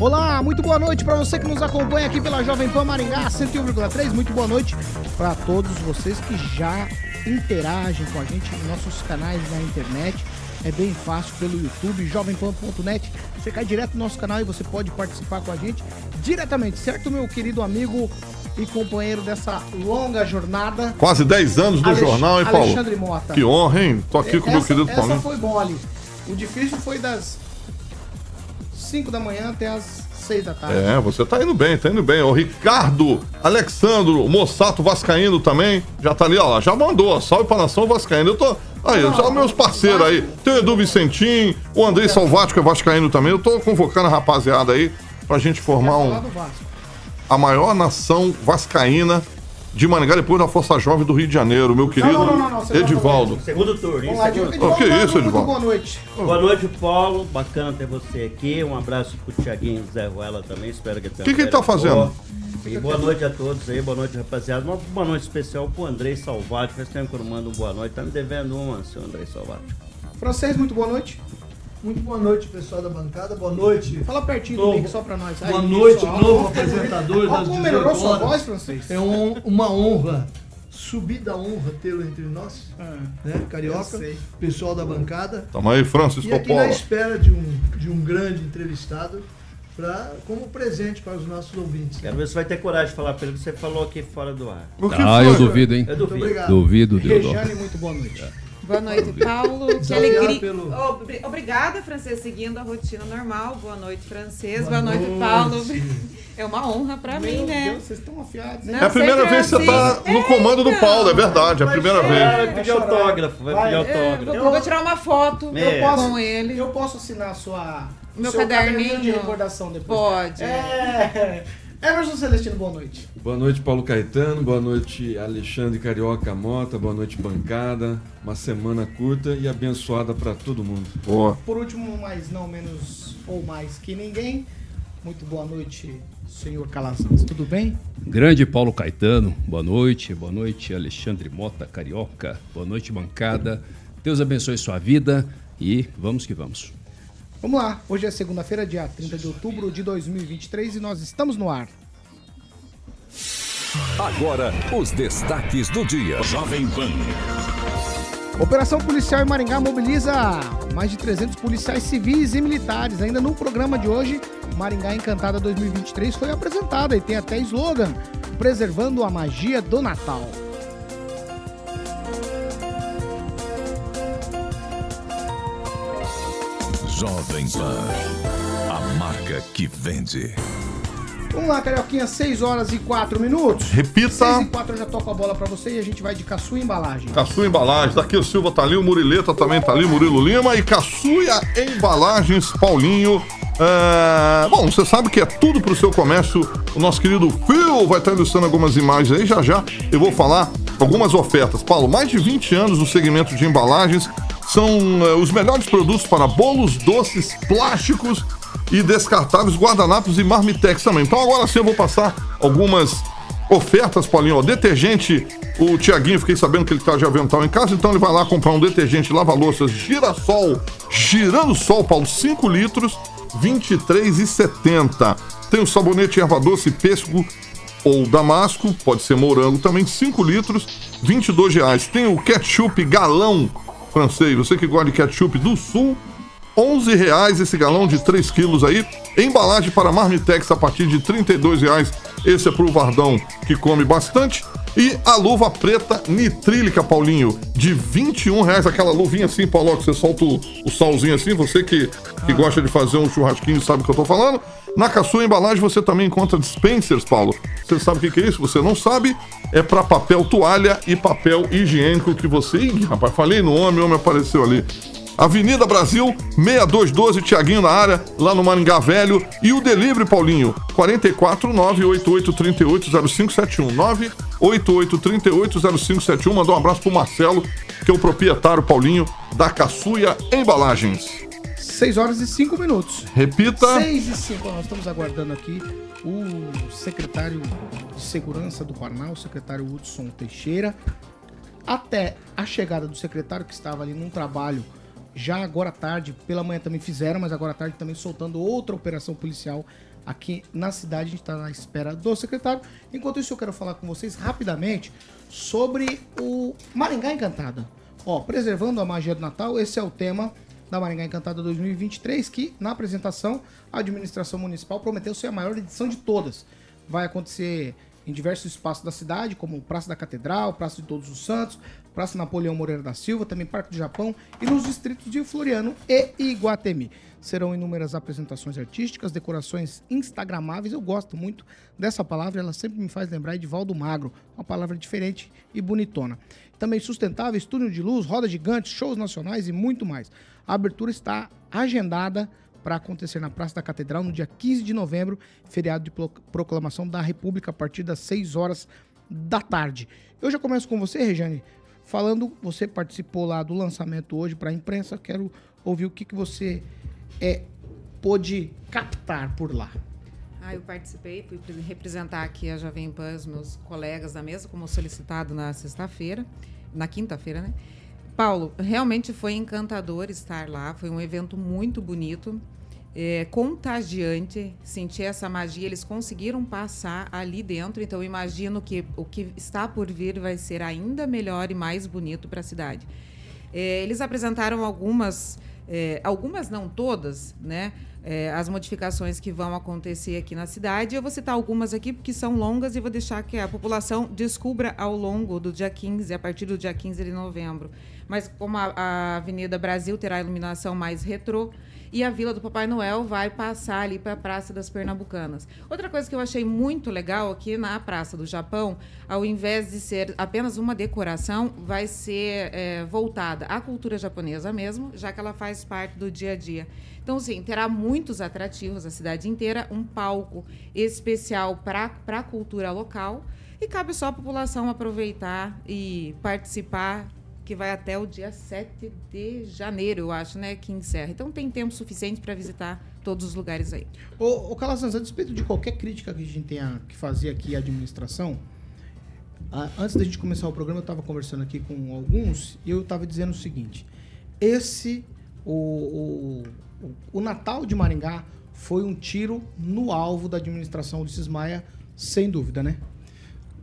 Olá, muito boa noite para você que nos acompanha aqui pela Jovem Pan Maringá 101,3. Muito boa noite para todos vocês que já interagem com a gente nos nossos canais na internet. É bem fácil pelo YouTube, jovempan.net. Você cai direto no nosso canal e você pode participar com a gente diretamente, certo, meu querido amigo e companheiro dessa longa jornada? Quase 10 anos do Alex jornal, hein, Paulo? Alexandre Mota. Que honra, hein? Tô aqui com o meu essa- querido Essa Paulinho. foi mole. O difícil foi das 5 da manhã até as 6 da tarde. É, você tá indo bem, tá indo bem. O Ricardo, Alexandro, Mossato Vascaíno também, já tá ali, ó, já mandou, salve pra nação Vascaíno. Eu tô, aí, já meus parceiros aí, tem o Edu Vicentim, o Andrei Salvático que é Vascaíno também, eu tô convocando a rapaziada aí pra gente formar um, a maior nação vascaína de Maringá, depois da Força Jovem do Rio de Janeiro, meu querido não, não, não, Edivaldo. Segundo turno? Vamos lá, Segundo- Edivaldo, Ô, que Edivaldo, isso, muito Edivaldo? Boa noite. Boa noite, Paulo. Bacana ter você aqui. Um abraço pro Tiaguinho Zé Ruela também. Espero que tenha Que que ele tá fazendo? E boa noite a todos aí, boa noite, rapaziada. Uma boa noite especial pro Andrei Salvati. Faz tempo que eu não mando um boa noite. Tá me devendo uma, seu Andrei Salvati. Francês, muito boa noite. Muito boa noite, pessoal da bancada. Boa noite. Fala pertinho do mic só pra nós. Boa Aí, noite, pessoal. novo apresentador das como melhorou 18 sua voz, Francês? É um- uma honra, subida honra tê-lo entre nós, Ah, né? Carioca, pessoal da bancada. Tamo aí, Francisco E aqui na espera de um, de um grande entrevistado pra, como presente para os nossos ouvintes. Quero ver se vai ter coragem de falar pelo que você falou aqui fora do ar. Ah, foi? eu duvido, hein? Eu Muito duvido. obrigado. Duvido, Deodoro. Muito boa noite. Boa noite, Paulo. Que alegria. pelo- Obri- Obrigada, Francês, seguindo a rotina normal. Boa noite, Francês. Boa Boa, noite, noite. Paulo. É uma honra pra mim, né? Deus, vocês estão afiados, hein? Não, É a primeira sempre vez que você assim. tá no comando do então. Paulo, é verdade, é a primeira vez. vai pedir autógrafo, vai, Vai. pedir É, autógrafo. vou, vou tirar uma foto É. com ele. Eu posso assinar a sua. Meu seu caderninho. de recordação depois. Pode. É. Emerson Celestino, boa noite. Boa noite, Paulo Caetano. Boa noite, Alexandre Carioca Mota. Boa noite, bancada. Uma semana curta e abençoada para todo mundo. Boa. Por último, mas não menos ou mais que ninguém, muito boa noite, senhor Calazans. Tudo bem? Grande Paulo Caetano, boa noite. Boa noite, Alexandre Mota, Carioca. Boa noite, bancada. Deus abençoe sua vida e vamos que vamos. Vamos lá, hoje é segunda-feira, dia 30 de outubro de 2023 e nós estamos no ar. Agora, os destaques do dia. Jovem Pan. Operação policial em Maringá mobiliza mais de 300 policiais civis e militares. Ainda no programa de hoje, Maringá Encantada 2023 foi apresentada e tem até slogan: preservando a magia do Natal. Jovem Pan. A marca que vende. Vamos lá, Carioquinha, 6 horas e 4 minutos. Repita. 6 e 4 eu já toco a bola pra você e a gente vai de caçua embalagem. Caçu Embalagens, daqui o Silva tá ali, o Murileta também tá ali, Murilo Lima e Caçuia Embalagens, Paulinho. É, Bom, você sabe que é tudo pro seu comércio. O nosso querido Phil vai estar ilustrando algumas imagens aí, já já eu vou falar algumas ofertas. Paulo, mais de 20 anos no segmento de embalagens são é, os melhores produtos para bolos, doces, plásticos e descartáveis, guardanapos e marmitex também. Então agora sim eu vou passar algumas ofertas, Paulinho. Ó, detergente, o Tiaguinho, fiquei sabendo que ele tá de avental em casa, então ele vai lá comprar um detergente lava-louças Girassol, girando sol, Paulo, 5 litros, R$ 23,70. Tem o sabonete erva doce pêssego ou damasco, pode ser morango também, 5 litros, 22 reais. Tem o ketchup galão francês, você que gosta de ketchup do sul, 11 reais esse galão de 3 quilos aí. Embalagem para Marmitex a partir de 32 reais Esse é pro Vardão que come bastante. E a luva preta nitrílica, Paulinho, de 21 reais. Aquela luvinha assim, Paulo, que você solta o, o salzinho assim. Você que, que gosta de fazer um churrasquinho sabe o que eu tô falando. Na Caçua Embalagem você também encontra dispensers, Paulo. Você sabe o que, é isso? Você não sabe? É para papel toalha e papel higiênico que você. Ih, rapaz, falei no homem, o homem apareceu ali. Avenida Brasil, 6212, Tiaguinho na área, lá no Maringá Velho. E o delivery, Paulinho, 44 98838 0571. 98838 0571. Mandou um abraço pro Marcelo, que é o proprietário, Paulinho, da Caçuia Embalagens. 6 horas e 5 minutos. Repita. 6 e 5, nós estamos aguardando aqui o secretário de Segurança do Paraná, o secretário Hudson Teixeira. Até a chegada do secretário, que estava ali num trabalho já agora tarde, pela manhã também fizeram, mas agora à tarde também soltando outra operação policial aqui na cidade. A gente está na espera do secretário. Enquanto isso, eu quero falar com vocês rapidamente sobre o Maringá Encantada. Ó, preservando a magia do Natal, esse é o tema da Maringá Encantada 2023, que na apresentação a administração municipal prometeu ser a maior edição de todas. Vai acontecer em diversos espaços da cidade, como Praça da Catedral, Praça de Todos os Santos, Praça Napoleão Moreira da Silva, também Parque do Japão e nos distritos de Floriano e Iguatemi. Serão inúmeras apresentações artísticas, decorações instagramáveis. Eu gosto muito dessa palavra, ela sempre me faz lembrar de Valdo Magro, uma palavra diferente e bonitona. Também sustentável, estúdio de luz, roda gigante, shows nacionais e muito mais. A abertura está agendada para acontecer na Praça da Catedral no dia 15 de novembro, feriado de proclamação da República, a partir das 6 horas da tarde. Eu já começo com você, Regiane, falando, você participou lá do lançamento hoje para a imprensa, quero ouvir o que, que você é, pôde captar por lá. Ah, eu participei, fui representar aqui a Jovem Pan, os meus colegas da mesa, como solicitado na sexta-feira, na quinta-feira, né? Paulo, realmente foi encantador estar lá, foi um evento muito bonito, é, contagiante, senti essa magia, eles conseguiram passar ali dentro, então imagino que o que está por vir vai ser ainda melhor e mais bonito para a cidade. É, eles apresentaram algumas, é, algumas não todas, né? É, as modificações que vão acontecer aqui na cidade. Eu vou citar algumas aqui porque são longas e vou deixar que a população descubra ao longo do dia 15, a partir do dia 15 de novembro. Mas como a, a Avenida Brasil terá iluminação mais retrô, e a Vila do Papai Noel vai passar ali para a Praça das Pernambucanas. Outra coisa que eu achei muito legal aqui na Praça do Japão, ao invés de ser apenas uma decoração, vai ser é, voltada à cultura japonesa mesmo, já que ela faz parte do dia a dia. Então, sim, terá muitos atrativos a cidade inteira, um palco especial para a cultura local. E cabe só a população aproveitar e participar que vai até o dia 7 de janeiro, eu acho, né, que encerra. Então tem tempo suficiente para visitar todos os lugares aí. Ô, ô Calazans, a despeito de qualquer crítica que a gente tenha que fazer aqui à administração, a, antes da gente começar o programa, eu estava conversando aqui com alguns e eu estava dizendo o seguinte: esse, o, o, o Natal de Maringá foi um tiro no alvo da administração de Cismaia, sem dúvida, né?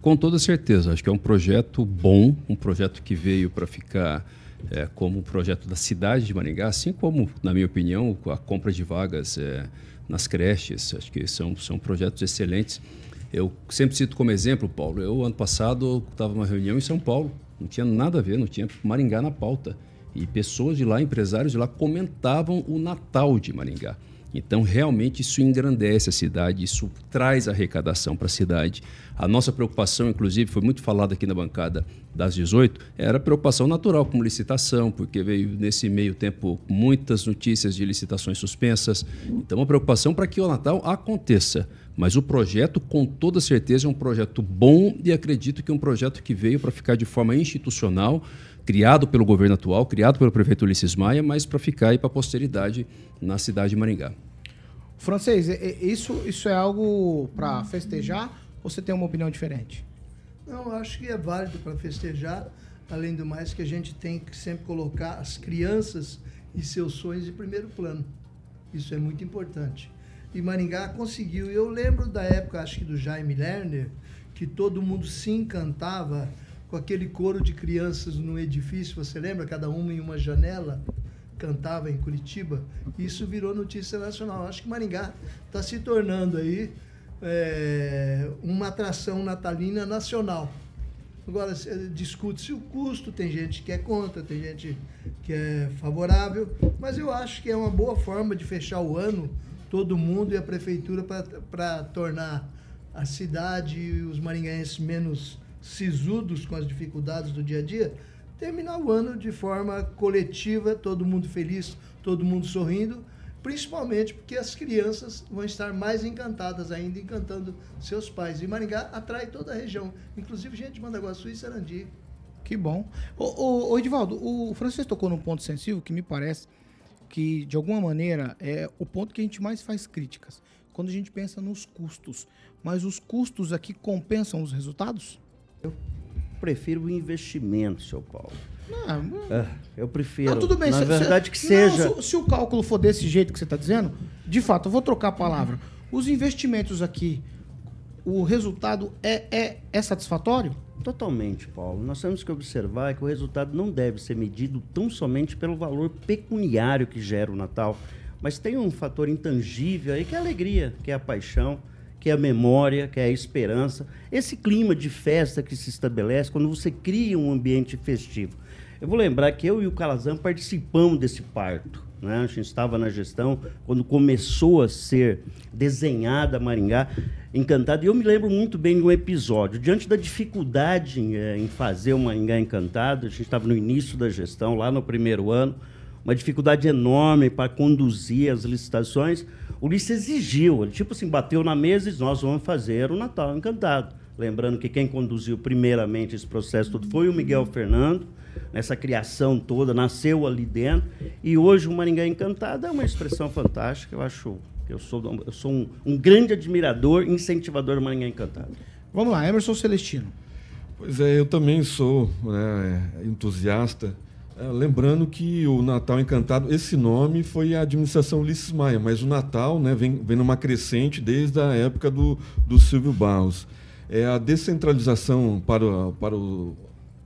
Com toda certeza, acho que é um projeto bom, um projeto que veio para ficar é, como um projeto da cidade de Maringá, assim como, na minha opinião, a compra de vagas é, nas creches, acho que são, são projetos excelentes. Eu sempre cito como exemplo, Paulo, eu ano passado estava numa reunião em São Paulo, não tinha nada a ver, não tinha Maringá na pauta. E pessoas de lá, empresários de lá, comentavam o Natal de Maringá. Então, realmente, isso engrandece a cidade, isso traz arrecadação para a cidade. A nossa preocupação, inclusive, foi muito falada aqui na bancada das 18, era preocupação natural, como licitação, porque veio nesse meio tempo muitas notícias de licitações suspensas. Então, uma preocupação para que o Natal aconteça. Mas o projeto, com toda certeza, é um projeto bom e acredito que é um projeto que veio para ficar de forma institucional, criado pelo governo atual, criado pelo prefeito Ulisses Maia, mas para ficar aí para a posteridade na cidade de Maringá. Francês, isso, isso é algo para festejar ou você tem uma opinião diferente? Não, acho que é válido para festejar. Além do mais, que a gente tem que sempre colocar as crianças e seus sonhos em primeiro plano. Isso é muito importante. E Maringá conseguiu. Eu lembro da época, acho que do Jaime Lerner, que todo mundo se encantava com aquele coro de crianças no edifício. Você lembra? Cada uma em uma janela cantava em Curitiba. Isso virou notícia nacional. Acho que Maringá está se tornando aí é, uma atração natalina nacional. Agora, discute-se o custo, tem gente que é contra, tem gente que é favorável, mas eu acho que é uma boa forma de fechar o ano, todo mundo e a prefeitura, para tornar a cidade e os maringaenses menos sisudos com as dificuldades do dia a dia, terminar o ano de forma coletiva, todo mundo feliz, todo mundo sorrindo, principalmente porque as crianças vão estar mais encantadas ainda, encantando seus pais. E Maringá atrai toda a região, inclusive gente de Mandaguaçu e Sarandi. Que bom. Ô, ô, ô Edivaldo, o Francisco tocou num ponto sensível que me parece que, de alguma maneira, é o ponto que a gente mais faz críticas. Quando a gente pensa nos custos. Mas os custos aqui compensam os resultados? Eu prefiro o investimento, seu Paulo. Não, é, eu prefiro. Não, tudo bem. Na se, verdade, se, que seja. Não, se, se, o cálculo for desse jeito que você está dizendo, de fato, eu vou trocar a palavra. Os investimentos aqui, o resultado é, é, é satisfatório? Totalmente, Paulo. Nós temos que observar que o resultado não deve ser medido tão somente pelo valor pecuniário que gera o Natal, mas tem um fator intangível aí que é a alegria, que é a paixão que é a memória, que é a esperança, esse clima de festa que se estabelece quando você cria um ambiente festivo. Eu vou lembrar que eu e o Calazan participamos desse parto. Né? A gente estava na gestão quando começou a ser desenhada Maringá Encantado. E eu me lembro muito bem de um episódio. Diante da dificuldade em, é, em fazer o Maringá Encantado, a gente estava no início da gestão, lá no primeiro ano, uma dificuldade enorme para conduzir as licitações. O Ulisses exigiu, ele tipo assim, bateu na mesa e disse, nós vamos fazer o Natal Encantado. Lembrando que quem conduziu primeiramente esse processo todo foi o Miguel Fernando, nessa criação toda, nasceu ali dentro. E hoje o Maringá Encantado é uma expressão fantástica, eu acho. Eu sou, eu sou um, um grande admirador e incentivador do Maringá Encantado. Vamos lá, Emerson Celestino. Pois é, eu também sou né, entusiasta é, lembrando que o Natal Encantado, esse nome foi a administração Ulisses Maia, mas o Natal né, vem, vem numa crescente desde a época do, do Silvio Barros. É, a descentralização para, para, o,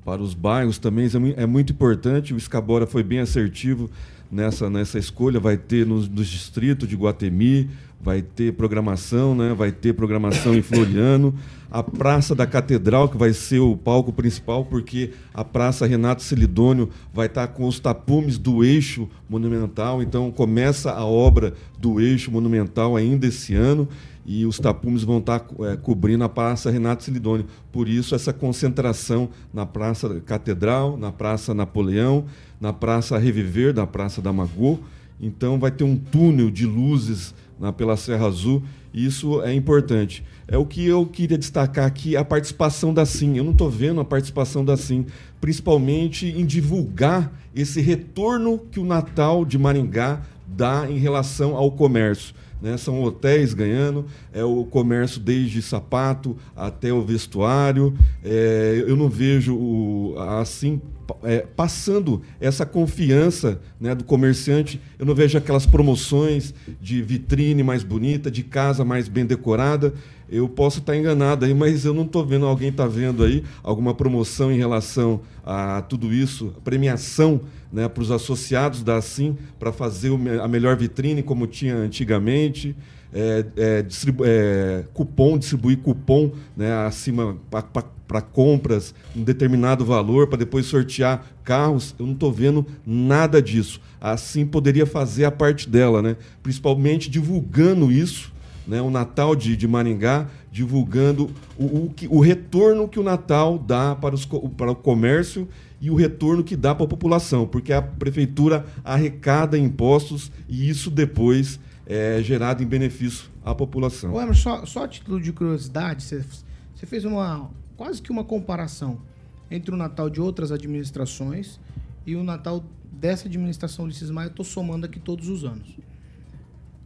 para os bairros também é, é muito importante. O Escabora foi bem assertivo nessa, nessa escolha. Vai ter nos, distritos de Guatemi, vai ter programação, né? vai ter programação em Floriano, a Praça da Catedral, que vai ser o palco principal, porque a Praça Renato Celidônio vai estar com os tapumes do eixo monumental, então começa a obra do eixo monumental ainda esse ano, e os tapumes vão estar é, cobrindo a Praça Renato Celidônio. Por isso, essa concentração na Praça Catedral, na Praça Napoleão, na Praça Reviver, na Praça da Magô. Então, vai ter um túnel de luzes na, pela Serra Azul. Isso é importante. É o que eu queria destacar aqui, a participação da SIM. Eu não estou vendo a participação da SIM, principalmente em divulgar esse retorno que o Natal de Maringá dá em relação ao comércio. Né? São hotéis ganhando, é o comércio desde sapato até o vestuário. É, eu não vejo o, assim é, passando essa confiança né, do comerciante. Eu não vejo aquelas promoções de vitrine mais bonita, de casa mais bem decorada. Eu posso estar enganado aí, mas eu não estou vendo. Alguém está vendo aí alguma promoção em relação a tudo isso, premiação né, para os associados da Assim para fazer a melhor vitrine como tinha antigamente. É, é, distribu é, cupom, distribuir cupom né, acima para compras, um determinado valor, para depois sortear carros. Eu não estou vendo nada disso. Assim poderia fazer a parte dela, né? principalmente divulgando isso né, o Natal de, de Maringá, divulgando o, o, o retorno que o Natal dá para, os, para o comércio e o retorno que dá para a população, porque a prefeitura arrecada impostos e isso depois é gerado em benefício à população. Ô, Emerson, só, só a título de curiosidade, você, fez uma quase que uma comparação entre o Natal de outras administrações e o Natal dessa administração Ulisses Maia, eu estou somando aqui todos os anos.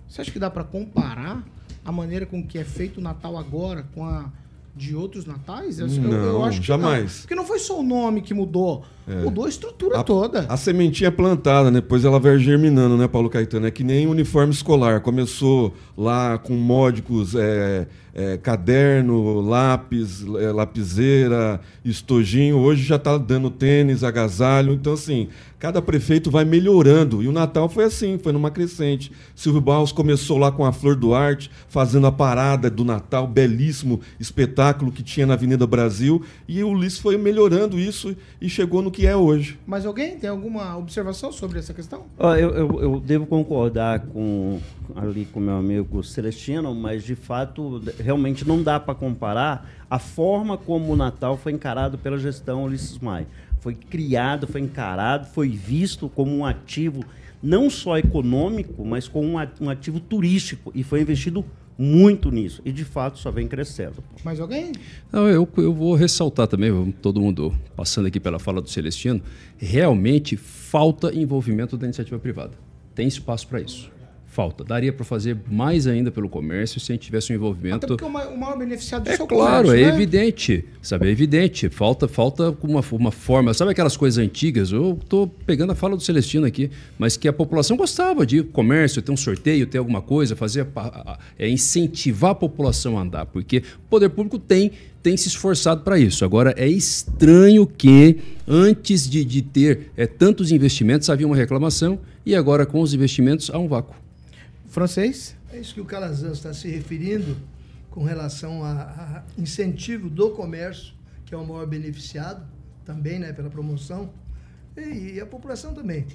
Você acha que dá para comparar a maneira com que é feito o Natal agora com a de outros natais? Eu, não, eu acho que jamais. Não. Porque não foi só o nome que mudou. Mudou a estrutura A- toda. A sementinha é plantada, né? depois ela vai germinando, né, Paulo Caetano? É que nem uniforme escolar. Começou lá com módicos, é, é, caderno, lápis, é, lapiseira, estojinho. Hoje já está dando tênis, agasalho. Então, assim, cada prefeito vai melhorando. E o Natal foi assim, foi numa crescente. Silvio Barros começou lá com a Flor do Arte, fazendo a parada do Natal, belíssimo espetáculo que tinha na Avenida Brasil. E o Ulisses foi melhorando isso e chegou no que é hoje. Mas alguém tem alguma observação sobre essa questão? Ó, eu, eu- eu devo concordar com ali com meu amigo Celestino, mas de fato realmente não dá para comparar a forma como o Natal foi encarado pela gestão Ulisses Maia. Foi criado, foi encarado, foi visto como um ativo não só econômico, mas como um ativo turístico e foi investido muito nisso e de fato só vem crescendo. Mais alguém? Não, eu, eu vou ressaltar também, todo mundo passando aqui pela fala do Celestino, realmente falta envolvimento da iniciativa privada. Tem espaço para isso. Falta. Daria para fazer mais ainda pelo comércio se a gente tivesse um Até envolvimento. porque o ma- o maior beneficiado disso É o claro, comércio, é né? evidente, sabe? É evidente. Falta, falta uma, uma forma. Sabe aquelas coisas antigas? Eu estou pegando a fala do Celestino aqui, mas que a população gostava de comércio, ter um sorteio, ter alguma coisa, fazer é incentivar a população a andar, porque o poder público tem tem se esforçado para isso. Agora é estranho que antes de, de ter é, tantos investimentos havia uma reclamação e agora com os investimentos há um vácuo. Francês? É isso que o Calazans está se referindo com relação a, a incentivo do comércio, que é o maior beneficiado também, né, pela promoção, e, e a população também.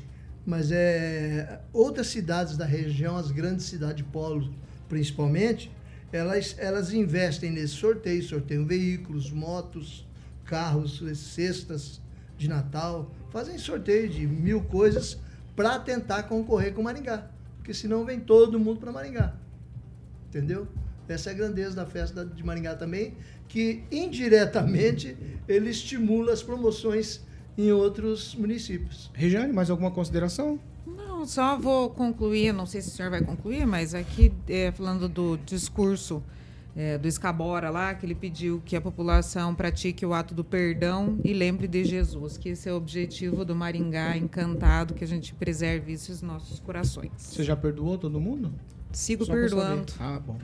Mas é outras cidades da região, as grandes cidades polo, principalmente, elas, elas investem nesse sorteio, sorteiam veículos, motos, carros, cestas de Natal, fazem sorteio de mil coisas para tentar concorrer com Maringá, porque senão vem todo mundo para Maringá. Entendeu? Essa é a grandeza da festa de Maringá também, que indiretamente ele estimula as promoções em outros municípios. Regiane, mais alguma consideração? Não, só vou concluir, não sei se o senhor vai concluir, mas aqui, é, falando do discurso é, do Escabora lá, que ele pediu que a população pratique o ato do perdão e lembre de Jesus, que esse é o objetivo do Maringá encantado, que a gente preserve isso nos nossos corações. Você já perdoou todo mundo? Sigo Só perdoando. Ah, bom.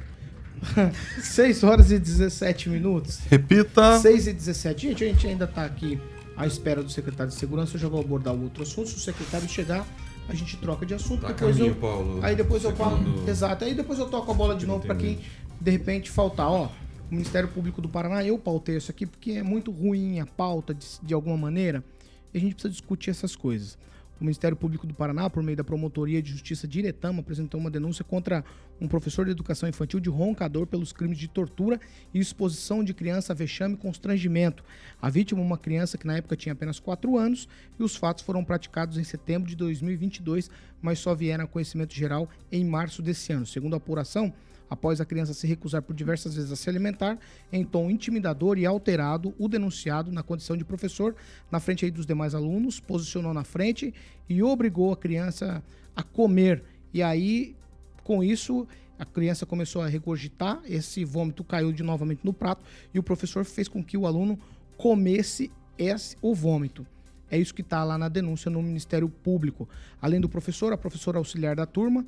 6 horas e 17 minutos. Repita. 6 e 17. Gente, a gente ainda está aqui à espera do secretário de segurança. Eu já vou abordar o outro assunto. Se o secretário chegar, a gente troca de assunto. Tá depois caminho, eu, Paulo. Aí depois eu falo. Exato. Aí depois eu toco a bola de novo para quem de repente faltar. Ó, o Ministério Público do Paraná, eu pautei isso aqui porque é muito ruim a pauta de, de alguma maneira. E a gente precisa discutir essas coisas. O Ministério Público do Paraná, por meio da Promotoria de Justiça de Iretama, apresentou uma denúncia contra um professor de educação infantil de roncador pelos crimes de tortura e exposição de criança a vexame e constrangimento. A vítima, uma criança que na época tinha apenas 4 anos, e os fatos foram praticados em setembro de 2022, mas só vieram a conhecimento geral em março desse ano. Segundo a apuração, Após a criança se recusar por diversas vezes a se alimentar, em tom intimidador e alterado, o denunciado, na condição de professor, na frente dos demais alunos, posicionou na frente e obrigou a criança a comer. E aí, com isso, a criança começou a regurgitar, esse vômito caiu de novamente no prato e o professor fez com que o aluno comesse esse, o vômito. É isso que está lá na denúncia no Ministério Público. Além do professor, a professora auxiliar da turma,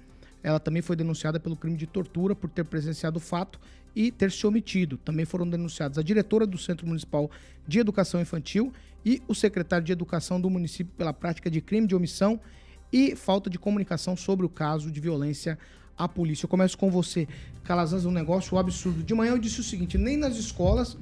ela também foi denunciada pelo crime de tortura por ter presenciado o fato e ter se omitido. Também foram denunciados a diretora do Centro Municipal de Educação Infantil e o secretário de Educação do município pela prática de crime de omissão e falta de comunicação sobre o caso de violência à polícia. Eu começo com você, Calazans, um negócio absurdo. De manhã eu disse o seguinte: nem nas escolas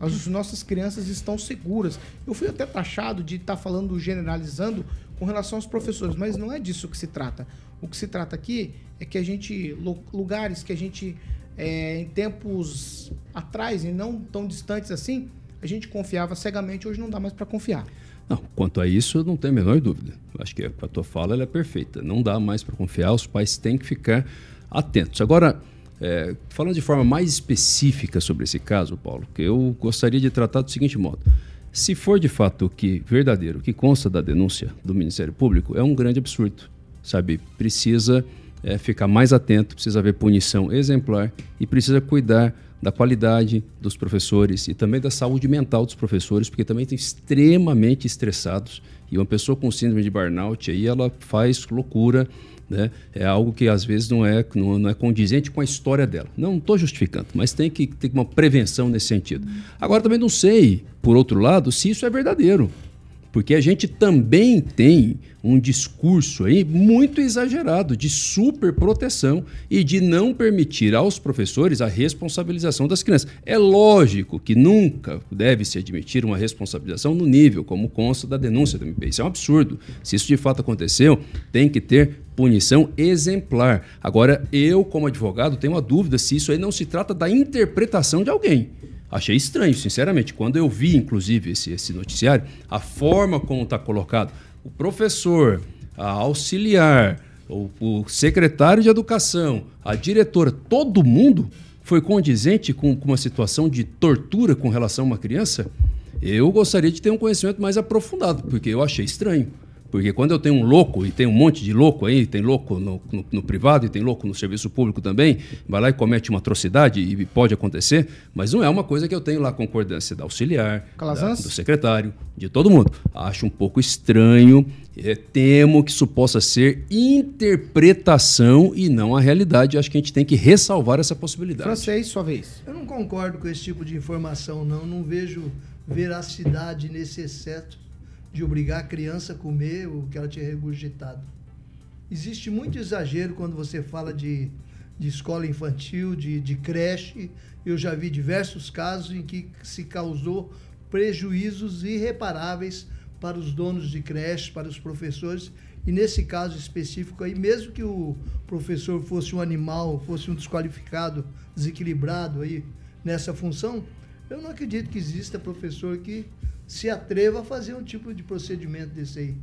as nossas crianças estão seguras. Eu fui até taxado de estar falando generalizando com relação aos professores, mas não é disso que se trata. O que se trata aqui é que a gente, lu- lugares que a gente, é, em tempos atrás e não tão distantes assim, a gente confiava cegamente, hoje não dá mais para confiar. Não, quanto a isso, não tem a menor dúvida. Acho que a tua fala é perfeita. Não dá mais para confiar, os pais têm que ficar atentos. Agora, é, falando de forma mais específica sobre esse caso, Paulo, que eu gostaria de tratar do seguinte modo. Se for de fato o que verdadeiro, o que consta da denúncia do Ministério Público, é um grande absurdo. Sabe, precisa é, ficar mais atento, precisa haver punição exemplar e precisa cuidar da qualidade dos professores e também da saúde mental dos professores, porque também estão extremamente estressados. E uma pessoa com síndrome de burnout aí, ela faz loucura, né? É algo que às vezes não é, não, não é condizente com a história dela. Não estou justificando, mas tem que ter uma prevenção nesse sentido. Agora também não sei, por outro lado, se isso é verdadeiro. Porque a gente também tem um discurso aí muito exagerado de superproteção e de não permitir aos professores a responsabilização das crianças. É lógico que nunca deve se admitir uma responsabilização no nível, como consta da denúncia do MP. Isso é um absurdo. Se isso de fato aconteceu, tem que ter punição exemplar. Agora, eu, como advogado, tenho uma dúvida se isso aí não se trata da interpretação de alguém. Achei estranho, sinceramente. Quando eu vi, inclusive, esse, esse noticiário, a forma como está colocado, o professor, a auxiliar, o, o, secretário de educação, a diretora, todo mundo foi condizente com, com uma situação de tortura com relação a uma criança, eu gostaria de ter um conhecimento mais aprofundado, porque eu achei estranho. Porque quando eu tenho um louco, e tem um monte de louco aí, tem louco no, no, no, privado e tem louco no serviço público também, vai lá e comete uma atrocidade, e pode acontecer, mas não é uma coisa que eu tenho lá concordância da auxiliar, da, do secretário, de todo mundo. Acho um pouco estranho, é, temo que isso possa ser interpretação e não a realidade. Acho que a gente tem que ressalvar essa possibilidade. Francês, sua vez. Eu não concordo com esse tipo de informação, não. Não vejo veracidade nesse excesso de obrigar a criança a comer o que ela tinha regurgitado. Existe muito exagero quando você fala de, de escola infantil, de, de creche. Eu já vi diversos casos em que se causou prejuízos irreparáveis para os donos de creche, para os professores. E nesse caso específico aí, mesmo que o professor fosse um animal, fosse um desqualificado, desequilibrado aí nessa função, eu não acredito que exista professor que se atreva a fazer um tipo de procedimento desse aí.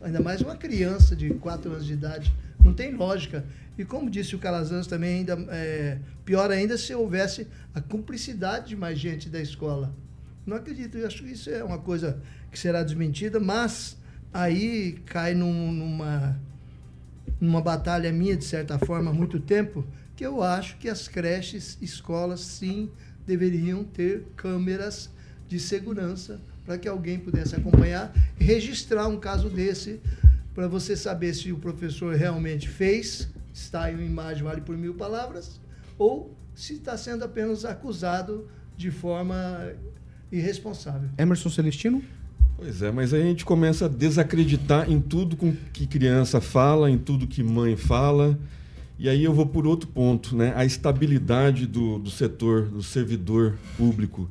Ainda mais uma criança de 4 anos de idade. Não tem lógica. E como disse o Calazans também, ainda é, pior ainda se houvesse a cumplicidade de mais gente da escola. Não acredito, eu acho que isso é uma coisa que será desmentida, mas aí cai num, numa, numa batalha minha, de certa forma, há muito tempo, que eu acho que as creches, escolas, sim, deveriam ter câmeras de segurança para que alguém pudesse acompanhar e registrar um caso desse para você saber se o professor realmente fez, está em uma imagem vale por mil palavras, ou se está sendo apenas acusado de forma irresponsável. Emerson Celestino? Pois é, mas aí a gente começa a desacreditar em tudo com que criança fala, em tudo que mãe fala. E aí eu vou por outro ponto, né? A estabilidade do, do setor, do servidor público.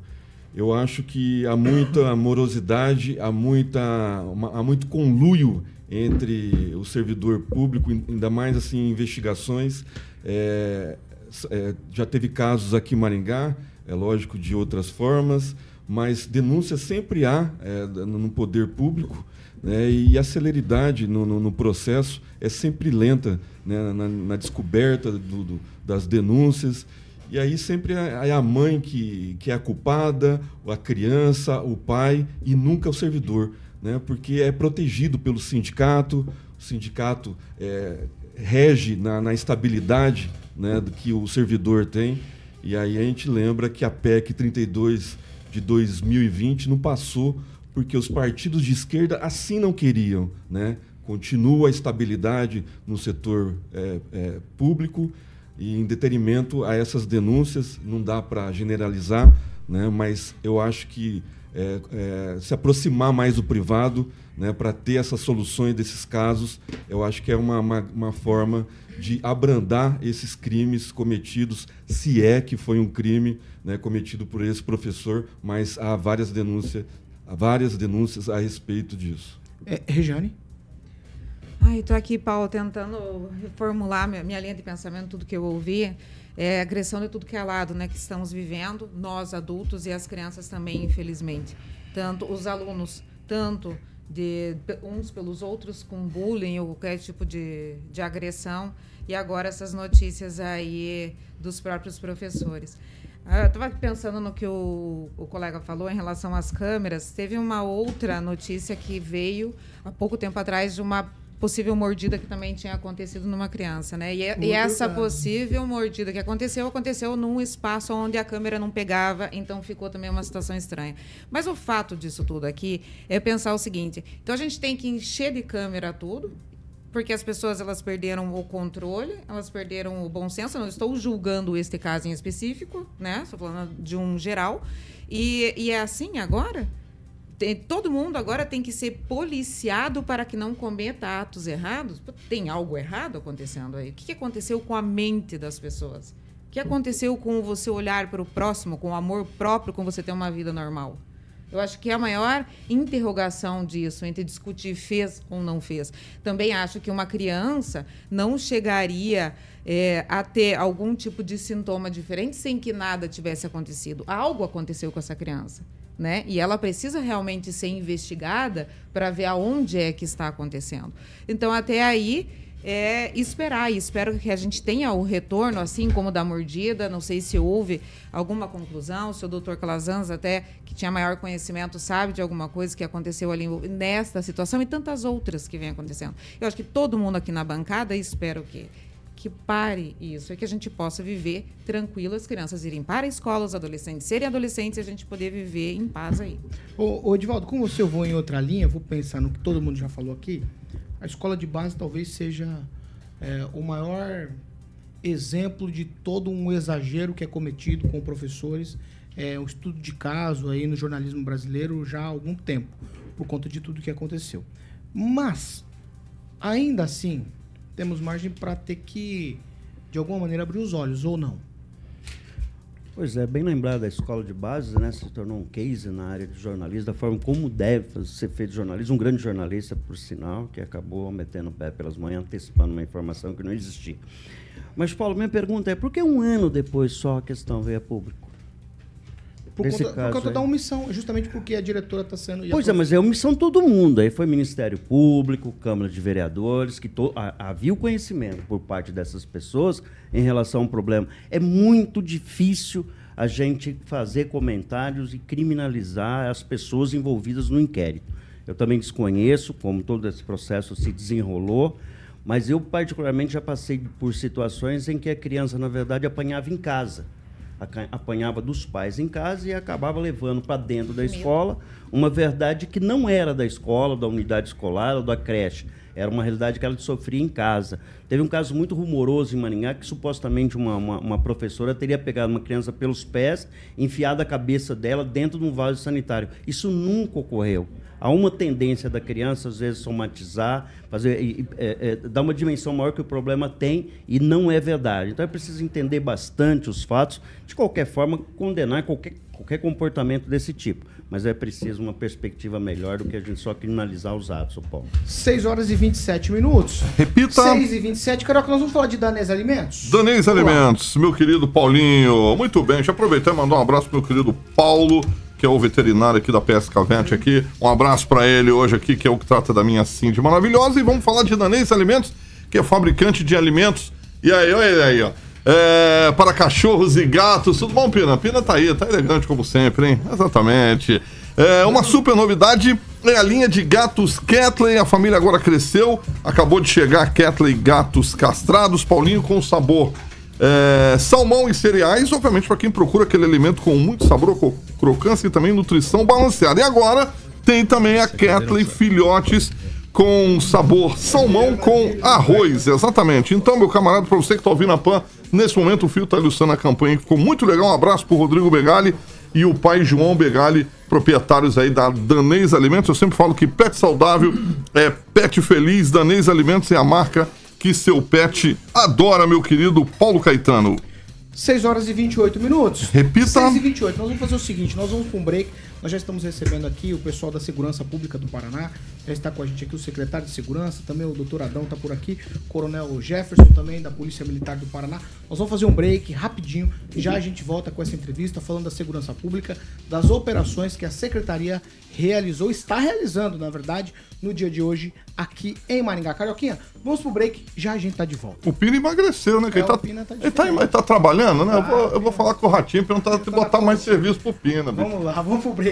Eu acho que há muita morosidade, há, muita, uma, há muito conluio entre o servidor público, ainda mais assim investigações. É, é, já teve casos aqui em Maringá, é lógico de outras formas, mas denúncia sempre há é, no poder público, né, e a celeridade no, no, no, processo é sempre lenta né, na, na, descoberta do, do, das denúncias. E aí sempre é, a mãe que, que é a culpada, a criança, o pai e nunca o servidor, né? porque é protegido pelo sindicato, o sindicato é, rege na, na estabilidade né, do que o servidor tem. E aí a gente lembra que a PEC 32 de 2020 não passou porque os partidos de esquerda assim não queriam. Né? Continua a estabilidade no setor é, é, público, e em detrimento a essas denúncias, não dá para generalizar, né, mas eu acho que é, é, se aproximar mais do privado né, para ter essas soluções desses casos, eu acho que é uma, uma, uma, forma de abrandar esses crimes cometidos, se é que foi um crime né, cometido por esse professor, mas há várias denúncias, há várias denúncias a respeito disso. É, Regiane? Ai, estou aqui, Paulo, tentando reformular minha, minha, linha de pensamento, tudo que eu ouvi. É agressão de tudo que é lado, né, que estamos vivendo, nós adultos e as crianças também, infelizmente. Tanto os alunos, tanto de uns pelos outros com bullying ou qualquer tipo de, de agressão, e agora essas notícias aí dos próprios professores. Ah, eu estava pensando no que o, o colega falou em relação às câmeras. Teve uma outra notícia que veio há pouco tempo atrás de uma possível mordida que também tinha acontecido numa criança, né? E, e Outro essa possível mordida que aconteceu, aconteceu num espaço onde a câmera não pegava, então ficou também uma situação estranha. Mas o fato disso tudo aqui é pensar o seguinte: então a gente tem que encher de câmera tudo, porque as pessoas elas perderam o controle, elas perderam o bom senso. Não estou julgando este caso em específico, né? Estou falando de um geral. E, e é assim agora? Tem- todo mundo agora tem que ser policiado para que não cometa atos errados? Tem algo errado acontecendo aí? O que aconteceu com a mente das pessoas? O que aconteceu com você olhar para o próximo, com o amor próprio, com você ter uma vida normal? Eu acho que é a maior interrogação disso, entre discutir fez ou não fez. Também acho que uma criança não chegaria é, a ter algum tipo de sintoma diferente sem que nada tivesse acontecido. Algo aconteceu com essa criança. Né? E ela precisa realmente ser investigada para ver aonde é que está acontecendo. Então, até aí, é esperar. E espero que a gente tenha o retorno, assim como da mordida. Não sei se houve alguma conclusão, se o doutor Calazans, até que tinha maior conhecimento, sabe de alguma coisa que aconteceu ali nesta situação e tantas outras que vem acontecendo. Eu acho que todo mundo aqui na bancada espero que que pare isso, é que a gente possa viver tranquilo, as crianças irem para a escola, os adolescentes serem adolescentes e a gente poder viver em paz aí. Ô, ô Edivaldo, como você eu vou em outra linha, vou pensar no que todo mundo já falou aqui. A escola de base talvez seja é, o maior exemplo de todo um exagero que é cometido com professores. É um estudo de caso aí no jornalismo brasileiro já há algum tempo, por conta de tudo que aconteceu. Mas, ainda assim, temos margem para ter que, de alguma maneira, abrir os olhos, ou não. Pois é, bem lembrado da escola de base, né? Se tornou um case na área de jornalismo, da forma como deve ser feito jornalismo. Um grande jornalista, por sinal, que acabou metendo o pé pelas manhãs, antecipando uma informação que não existia. Mas, Paulo, minha pergunta é: por que um ano depois só a questão veio a público? Por Nesse conta, por caso conta aí. da omissão, justamente porque a diretora está sendo. Pois é, mas é omissão todo mundo. Aí foi Ministério Público, Câmara de Vereadores, que to- ha- havia o conhecimento por parte dessas pessoas em relação ao problema. É muito difícil a gente fazer comentários e criminalizar as pessoas envolvidas no inquérito. Eu também desconheço como todo esse processo se desenrolou, mas eu particularmente já passei por situações em que a criança, na verdade, apanhava em casa apanhava dos pais em casa e acabava levando para dentro da escola uma verdade que não era da escola, da unidade escolar ou da creche. Era uma realidade que ela sofria em casa. Teve um caso muito rumoroso em Maringá que supostamente uma, uma, uma professora teria pegado uma criança pelos pés, enfiado a cabeça dela dentro de um vaso sanitário. Isso nunca ocorreu. Há uma tendência da criança, às vezes, somatizar, fazer, é, é, dar uma dimensão maior que o problema tem e não é verdade. Então é preciso entender bastante os fatos, de qualquer forma, condenar qualquer, qualquer comportamento desse tipo. Mas é preciso uma perspectiva melhor do que a gente só criminalizar os atos, ô Paulo. 6 horas e 27 minutos. Repita. 6 e 27. Carioca, nós vamos falar de Danês Alimentos? Danês. Alimentos, meu querido Paulinho. Muito bem, deixa eu aproveitar e mandar um abraço pro meu querido Paulo, que é o veterinário aqui da PSK Vet aqui. Um abraço para ele hoje aqui, que é o que trata da minha Cindy maravilhosa. E vamos falar de Danês Alimentos, que é fabricante de alimentos. E aí, olha ele aí, ó. É, para cachorros e gatos. Tudo bom, Pina? Pina tá aí, tá elegante como sempre, hein? Exatamente. É, uma super novidade é a linha de gatos Catley. A família agora cresceu. Acabou de chegar Catley Gatos Castrados, Paulinho, com sabor. é, salmão e cereais, obviamente, para quem procura aquele alimento com muito sabor, crocância e também nutrição balanceada. E agora tem também a Catley Filhotes com sabor salmão com arroz, exatamente. Então, meu camarada, para você que tá ouvindo a PAN, nesse momento o Fio tá ilustrando a campanha, que ficou muito legal. Um abraço pro Rodrigo Begali e o pai João Begali, proprietários aí da Danês Alimentos. Eu sempre falo que pet saudável é pet feliz. Danês Alimentos é a marca que seu pet adora, meu querido Paulo Caetano. 6 horas e 28 minutos. Repita. 6 e 28. Nós vamos fazer o seguinte: nós vamos para um break. Nós já estamos recebendo aqui o pessoal da Segurança Pública do Paraná. Já está com a gente aqui o secretário de Segurança, também o doutor Adão está por aqui, o coronel Jefferson também da Polícia Militar do Paraná. Nós vamos fazer um break rapidinho. Já a gente volta com essa entrevista falando da segurança pública, das operações que a secretaria realizou, está realizando, na verdade, no dia de hoje aqui em Maringá. Carioquinha, vamos pro break, já a gente tá de volta. O Pina emagreceu, né? É, ele, tá, Pina tá ele, tá, ele tá trabalhando, né? eu, vou, eu vou falar com o Ratinho pra tentar botar mais serviço pro Pina. bicho. Vamos lá, vamos pro break,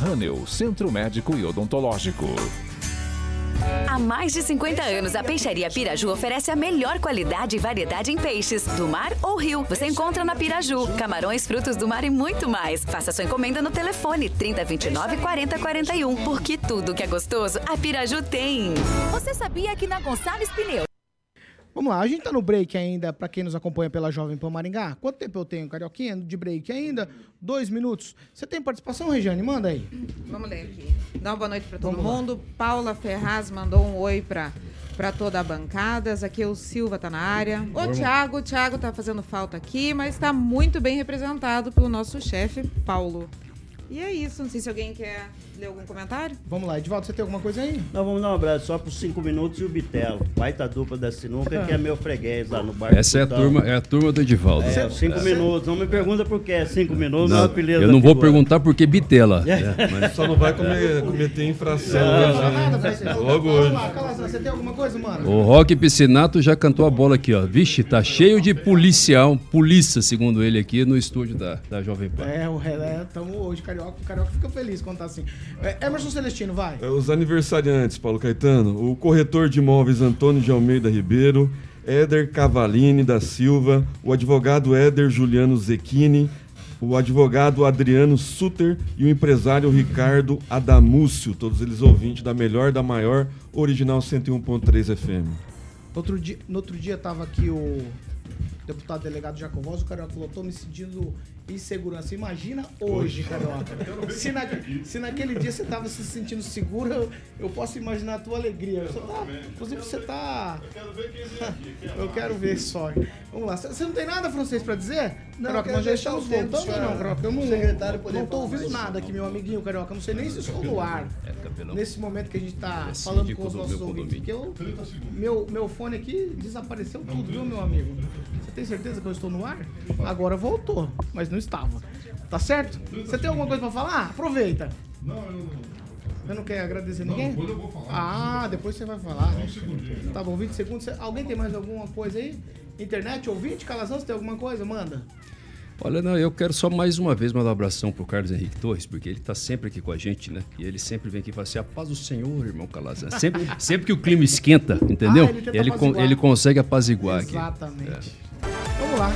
Ranel, Centro Médico e Odontológico. Há mais de 50 anos, a Peixaria Piraju oferece a melhor qualidade e variedade em peixes, do mar ou rio. Você encontra na Piraju, camarões, frutos do mar e muito mais. Faça sua encomenda no telefone 3029 4041, porque tudo que é gostoso, a Piraju tem. Você sabia que na Gonçalves Pneus Vamos lá, a gente tá no break ainda, para quem nos acompanha pela Jovem Pan Maringá. Quanto tempo eu tenho, Carioquinha, de break ainda? Dois minutos. Você tem participação, Regiane? Manda aí. Vamos ler aqui. Dá uma boa noite para todo Vamos mundo. Lá. Paula Ferraz mandou um oi para para toda a bancada. Aqui o Silva tá na área. O Thiago, o Thiago tá fazendo falta aqui, mas está muito bem representado pelo nosso chefe, Paulo. E é isso. Não sei se alguém quer ler algum comentário? Vamos lá, Edvaldo, você tem alguma coisa aí? Não, vamos dar um abraço só por cinco minutos e o Bitelo. Baita dupla da sinuca, que é meu freguês lá no bar. Essa é a, turma, é a turma do Edivaldo. É, cinco é. minutos. Não me pergunta por que é cinco minutos, não, apelido Eu não vou figura. perguntar por que Bitela. É. Mas só não vai comer, cometer infração. Não, não, nada, vai Logo hoje. Você tem alguma coisa, mano? O Rock Piscinato já cantou a bola aqui, ó. Vixe, tá cheio de policial, polícia, segundo ele aqui, no estúdio da, da Jovem Pan. É, o Relé, tamo hoje, Carioca. O Carioca fica feliz quando tá assim. É, Emerson Celestino, vai. É, os aniversariantes, Paulo Caetano. O corretor de imóveis Antônio de Almeida Ribeiro, Éder Cavalini da Silva, o advogado Éder Juliano Zecchini, o advogado Adriano Suter e o empresário Ricardo Adamúcio, todos eles ouvintes da melhor, da maior, original 101.3 FM. Outro dia, no outro dia estava aqui o deputado delegado Jacoboso, o cara falou, tô me sentindo insegurança. Imagina hoje, Carioca. Se, na, se naquele dia você estava se sentindo seguro, eu, eu, posso imaginar a tua alegria. Você tá, inclusive, você tá. Eu quero ver quem vem aqui. eu quero ver só. Vamos lá. Você não tem nada francês para dizer? Não, Carioca, nós já estamos voltando, não, Carioca. Eu não, secretário não tô ouvindo nada aqui, meu amiguinho, Carioca. Eu não sei nem se estou no ar. É, Nesse momento que a gente tá é falando com os nossos ouvintes. Porque eu, meu, meu fone aqui desapareceu tudo, viu, meu amigo? Você tem certeza que eu estou no ar? Agora voltou, mas não estava. Tá certo? Você tem alguma coisa pra falar? Aproveita. Não, eu não. Você não quer agradecer ninguém? Não, eu vou falar. Ah, depois você vai falar. Um segundo. Tá bom, 20 segundos. Alguém tem mais alguma coisa aí? Internet, ouvinte, Calazão, você tem alguma coisa? Manda. Olha, não, eu quero só mais uma vez mandar um abração pro Carlos Henrique Torres, porque ele está sempre aqui com a gente, né? E ele sempre vem aqui e fala assim: a paz do Senhor, irmão Calazan. Sempre, sempre que o clima esquenta, entendeu? Ah, ele, ele, ele, consegue apaziguar Exatamente. aqui. Exatamente. É. Vamos lá.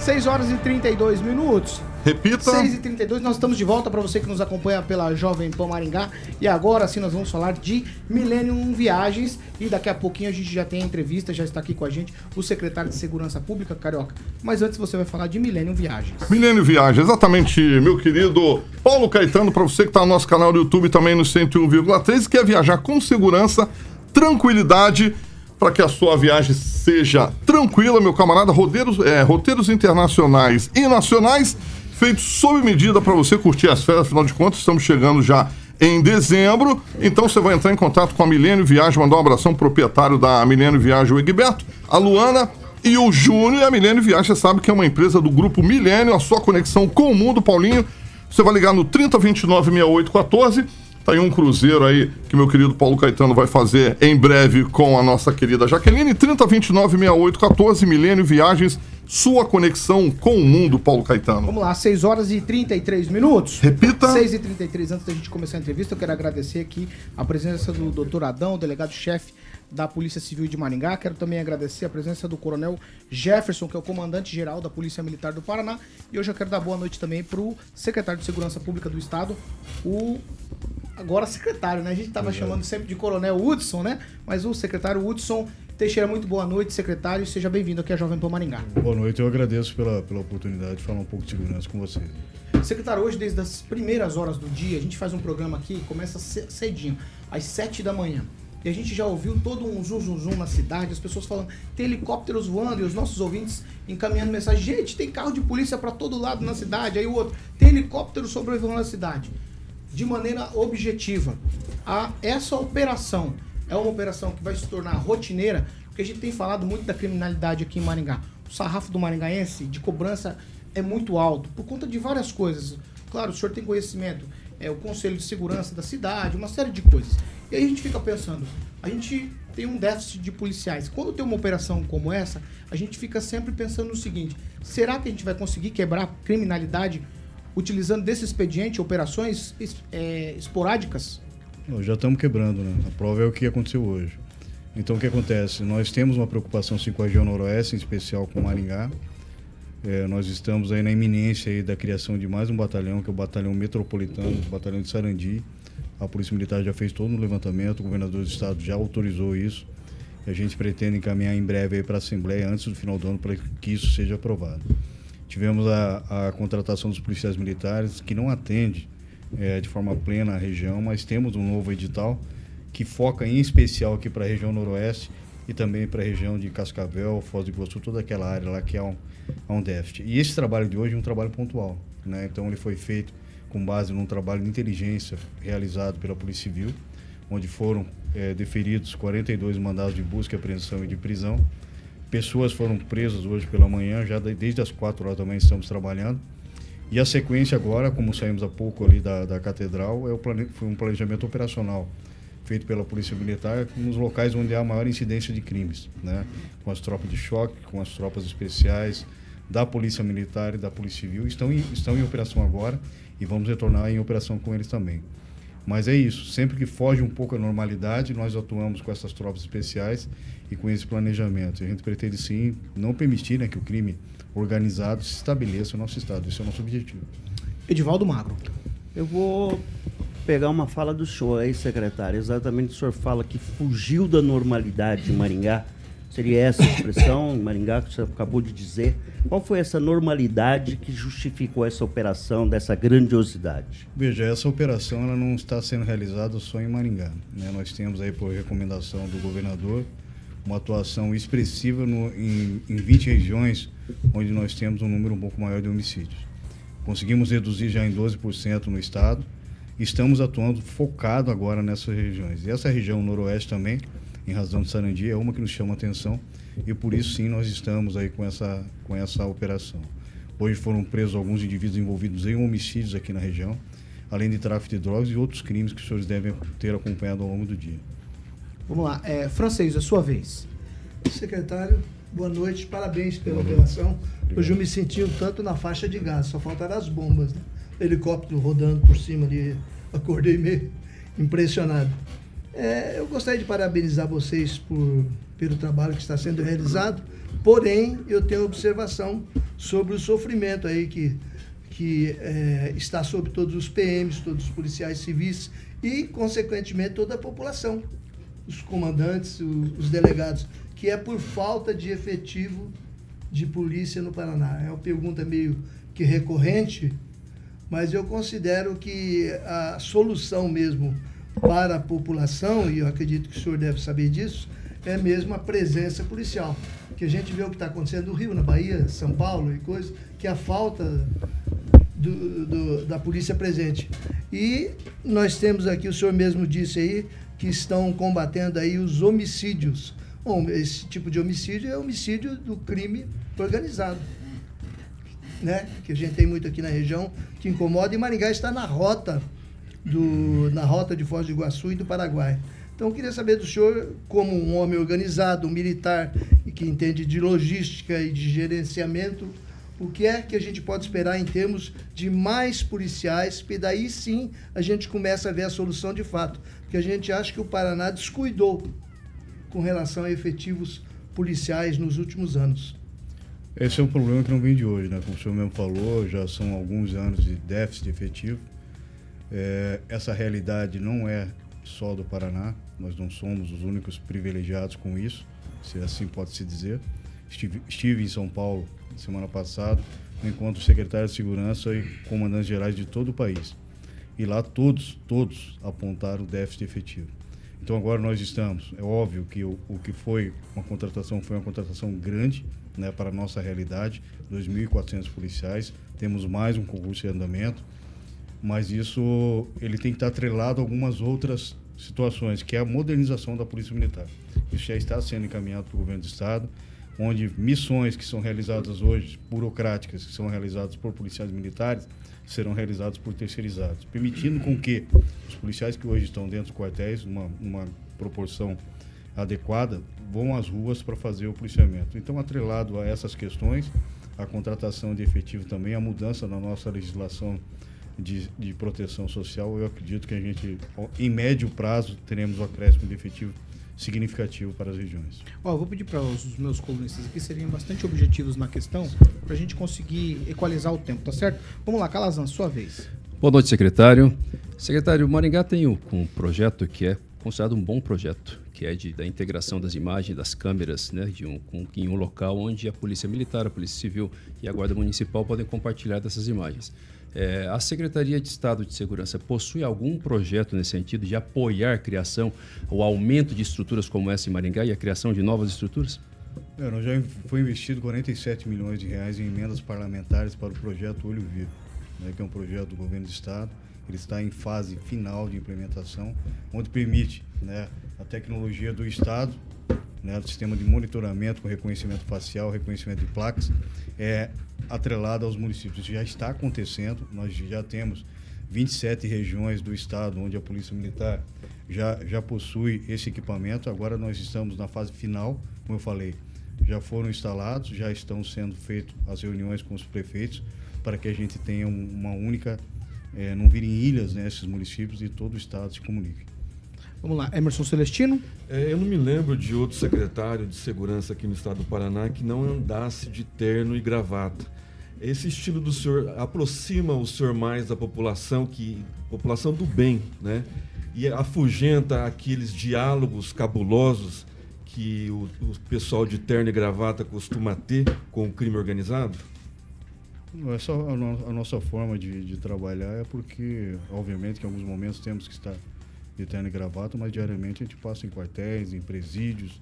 6 horas e 32 minutos. Repita. 6 e 32 nós estamos de volta para você que nos acompanha pela Jovem Pan Maringá. E agora sim nós vamos falar de Millennium Viagens. E daqui a pouquinho a gente já tem a entrevista, já está aqui com a gente o secretário de Segurança Pública, Carioca. Mas antes você vai falar de Millennium Viagens. Millennium Viagens, exatamente, meu querido Paulo Caetano, para você que está no nosso canal do YouTube também no 101,3 quer viajar com segurança, tranquilidade para que a sua viagem seja tranquila, meu camarada. Roteiros, é, roteiros internacionais e nacionais feitos sob medida para você curtir as férias. Afinal de contas, estamos chegando já em dezembro. Então você vai entrar em contato com a Milênio Viagem, mandar um abração pro proprietário da Milênio Viagem, o Egberto, a Luana e o Júnior. E a Milênio Viagem, você sabe que é uma empresa do grupo Milênio, a sua conexão com o mundo, Paulinho. Você vai ligar no 3029 6814 Tá aí um cruzeiro aí que meu querido Paulo Caetano vai fazer em breve com a nossa querida Jaqueline. 3029 6814 Milênio Viagens, sua conexão com o mundo, Paulo Caetano. Vamos lá, 6 horas e 33 minutos. Repita. 6 e 33 antes da gente começar a entrevista, eu quero agradecer aqui a presença do doutor Adão, delegado-chefe da Polícia Civil de Maringá. Quero também agradecer a presença do Coronel Jefferson, que é o comandante-geral da Polícia Militar do Paraná. E hoje eu quero dar boa noite também para o secretário de Segurança Pública do Estado, o agora secretário, né? A gente estava chamando sempre de Coronel Hudson, né? Mas o secretário Hudson Teixeira, muito boa noite, secretário. Seja bem-vindo aqui à Jovem Pan Maringá. Boa noite, eu agradeço pela, pela oportunidade de falar um pouco de segurança com vocês. Secretário, hoje, desde as primeiras horas do dia, a gente faz um programa aqui, começa cedinho, às 7 da manhã. E a gente já ouviu todo um zum, zum, zum na cidade, as pessoas falando, tem helicópteros voando, e os nossos ouvintes encaminhando mensagem, gente, tem carro de polícia para todo lado na cidade. Aí o outro, tem helicóptero sobrevoando a cidade. De maneira objetiva, a essa operação, É uma operação que vai se tornar rotineira, porque a gente tem falado muito da criminalidade aqui em Maringá. O sarrafo do maringaense de cobrança é muito alto, por conta de várias coisas. Claro, o senhor tem conhecimento, é o Conselho de Segurança da cidade, uma série de coisas. E aí a gente fica pensando, a gente tem um déficit de policiais. Quando tem uma operação como essa, a gente fica sempre pensando no seguinte: será que a gente vai conseguir quebrar a criminalidade utilizando desse expediente operações es- é, esporádicas? Nós já estamos quebrando, né? A prova é o que aconteceu hoje. Então, o que acontece? Nós temos uma preocupação sim com a região noroeste, em especial com Maringá. É, nós estamos aí na iminência aí da criação de mais um batalhão, que é o Batalhão Metropolitano, o Batalhão de Sarandi. A Polícia Militar já fez todo um levantamento, o governador do estado já autorizou isso. E a gente pretende encaminhar em breve para a Assembleia, antes do final do ano, para que isso seja aprovado. Tivemos a, a contratação dos policiais militares, que não atende eh, de forma plena a região, mas temos um novo edital que foca em especial aqui para a região noroeste e também para a região de Cascavel, Foz do Iguaçu, toda aquela área lá que há um, há um déficit. E esse trabalho de hoje é um trabalho pontual, né? Então ele foi feito com base num trabalho de inteligência realizado pela Polícia Civil, onde foram eh, deferidos 42 mandados de busca, apreensão e de prisão. Pessoas foram presas hoje pela manhã, já de- desde as 4 horas manhã estamos trabalhando. E a sequência agora, como saímos há pouco ali da, da catedral, é o plane... foi um planejamento operacional feito pela Polícia Militar nos locais onde há maior incidência de crimes, né? com as tropas de choque, com as tropas especiais da Polícia Militar e da Polícia Civil. Estão em, estão em operação agora e vamos retornar em operação com eles também. Mas é isso, sempre que foge um pouco a normalidade, nós atuamos com essas tropas especiais e com esse planejamento. E a gente pretende sim não permitir né, que o crime organizado se estabeleça no nosso estado. Esse é o nosso objetivo. Edivaldo Magro. Eu vou pegar uma fala do senhor aí, secretário. Exatamente o senhor fala que fugiu da normalidade em Maringá. Seria essa a expressão em Maringá que o senhor acabou de dizer? Qual foi essa normalidade que justificou essa operação dessa grandiosidade? Veja, essa operação ela não está sendo realizada só em Maringá. né? Nós temos aí, por recomendação do governador, uma atuação expressiva no, em, em 20 regiões onde nós temos um número um pouco maior de homicídios. Conseguimos reduzir já em 12% no estado. Estamos atuando focado agora nessas regiões. E essa região noroeste também, em razão de Sarandi, é uma que nos chama a atenção e por isso sim nós estamos aí com essa, com essa operação. Hoje foram presos alguns indivíduos envolvidos em homicídios aqui na região, além de tráfico de drogas e outros crimes que os senhores devem ter acompanhado ao longo do dia. Vamos lá, é, francês, é sua vez. Secretário, boa noite, parabéns pela operação. Hoje eu me senti um tanto na faixa de gás, só faltaram as bombas, né? Helicóptero rodando por cima ali, acordei meio impressionado. É, eu gostaria de parabenizar vocês por, pelo trabalho que está sendo realizado, porém eu tenho observação sobre o sofrimento aí que, que é, está sobre todos os PMs, todos os policiais civis e, consequentemente, toda a população, os comandantes, os, os delegados, que é por falta de efetivo de polícia no Paraná. É uma pergunta meio que recorrente, mas eu considero que a solução mesmo para a população, e eu acredito que o senhor deve saber disso, é mesmo a presença policial. Que a gente vê o que está acontecendo no Rio, na Bahia, São Paulo e coisas, que a falta do, do- da polícia presente. E nós temos aqui, o senhor mesmo disse aí, que estão combatendo aí os homicídios. Bom, esse tipo de homicídio é homicídio do crime organizado né, que a gente tem muito aqui na região, que incomoda, e Maringá está na rota do, na rota de Foz do Iguaçu e do Paraguai. Então, eu queria saber do senhor, como um homem organizado, um militar, e que entende de logística e de gerenciamento, o que é que a gente pode esperar em termos de mais policiais, porque daí sim a gente começa a ver a solução de fato. Porque a gente acha que o Paraná descuidou com relação a efetivos policiais nos últimos anos. Esse é um problema que não vem de hoje, né? Como o senhor mesmo falou, já são alguns anos de déficit efetivo. É, essa realidade não é só do Paraná, nós não somos os únicos privilegiados com isso, se assim pode se dizer. Estive, estive em São Paulo semana passada, no encontro do secretário de Segurança e comandantes gerais de todo o país. E lá todos, todos apontaram o déficit efetivo. Então agora nós estamos, é óbvio que o, o que foi uma contratação foi uma contratação grande né, para a nossa realidade, 2.400 policiais, temos mais um concurso em andamento, mas isso ele tem que estar atrelado a algumas outras situações, que é a modernização da Polícia Militar. Isso já está sendo encaminhado para o governo do Estado, onde missões que são realizadas hoje, burocráticas, que são realizadas por policiais militares, serão realizadas por terceirizados, permitindo com que os policiais que hoje estão dentro dos quartéis, numa, numa proporção adequada, vão às ruas para fazer o policiamento. Então, atrelado a essas questões, a contratação de efetivo também, a mudança na nossa legislação de, de proteção social, eu acredito que a gente, em médio prazo, teremos o acréscimo de efetivo significativo para as regiões. Ó, vou pedir para os meus colunistas aqui serem bastante objetivos na questão, para a gente conseguir equalizar o tempo, tá certo? Vamos lá, Calazan, sua vez. Boa noite, secretário. Secretário, Maringá tem um, um projeto que é considerado um bom projeto, que é de, da integração das imagens, das câmeras, né, de um, com, em um local onde a Polícia Militar, a Polícia Civil e a Guarda Municipal podem compartilhar dessas imagens. É, a Secretaria de Estado de Segurança possui algum projeto nesse sentido de apoiar a criação, o aumento de estruturas como essa em Maringá e a criação de novas estruturas? É, nós já foi investido 47 milhões de reais em emendas parlamentares para o projeto Olho Vivo, né, que é um projeto do governo do Estado. Ele está em fase final de implementação, onde permite né, a tecnologia do Estado né, do sistema de monitoramento com reconhecimento facial, reconhecimento de placas, é atrelado aos municípios. Já está acontecendo, nós já temos 27 regiões do estado onde a Polícia Militar já, já possui esse equipamento. Agora nós estamos na fase final, como eu falei, já foram instalados, já estão sendo feitas as reuniões com os prefeitos para que a gente tenha uma única, é, não virem ilhas né, esses municípios e todo o estado se comunique. Vamos lá, Emerson Celestino. É, eu não me lembro de outro secretário de segurança aqui no estado do Paraná que não andasse de terno e gravata. Esse estilo do senhor aproxima o senhor mais da população, que população do bem, né? E afugenta aqueles diálogos cabulosos que o, o pessoal de terno e gravata costuma ter com o crime organizado? Não é só a, no, a nossa forma de, de trabalhar, é porque, obviamente, que em alguns momentos temos que estar de terno e gravata, mas diariamente a gente passa em quartéis, em presídios,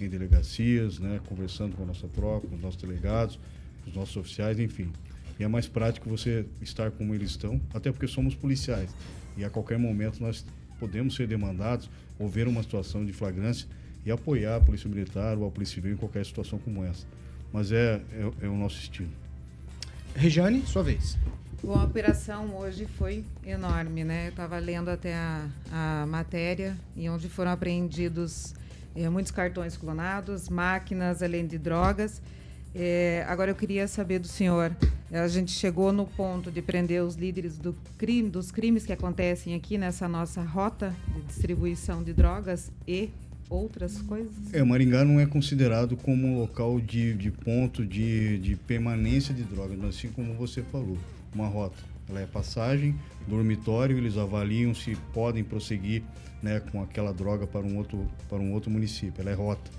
em delegacias, né, conversando com a nossa tropa, com os nossos delegados, com os nossos oficiais, enfim. E é mais prático você estar como eles estão, até porque somos policiais. E a qualquer momento nós podemos ser demandados ou ver uma situação de flagrância e apoiar a Polícia Militar ou a Polícia Civil em qualquer situação como essa. Mas é, é, é o nosso estilo. Rejane, sua vez. Bom, a operação hoje foi enorme, né? Eu estava lendo até a, a matéria, e onde foram apreendidos é, muitos cartões clonados, máquinas, além de drogas. É, agora eu queria saber do senhor, a gente chegou no ponto de prender os líderes do crime, dos crimes que acontecem aqui nessa nossa rota de distribuição de drogas e outras coisas? É, Maringá não é considerado como um local de, de ponto de, de permanência de drogas, assim como você falou uma rota. Ela é passagem, dormitório, eles avaliam se podem prosseguir né, com aquela droga para um outro, para um outro município. Ela é rota.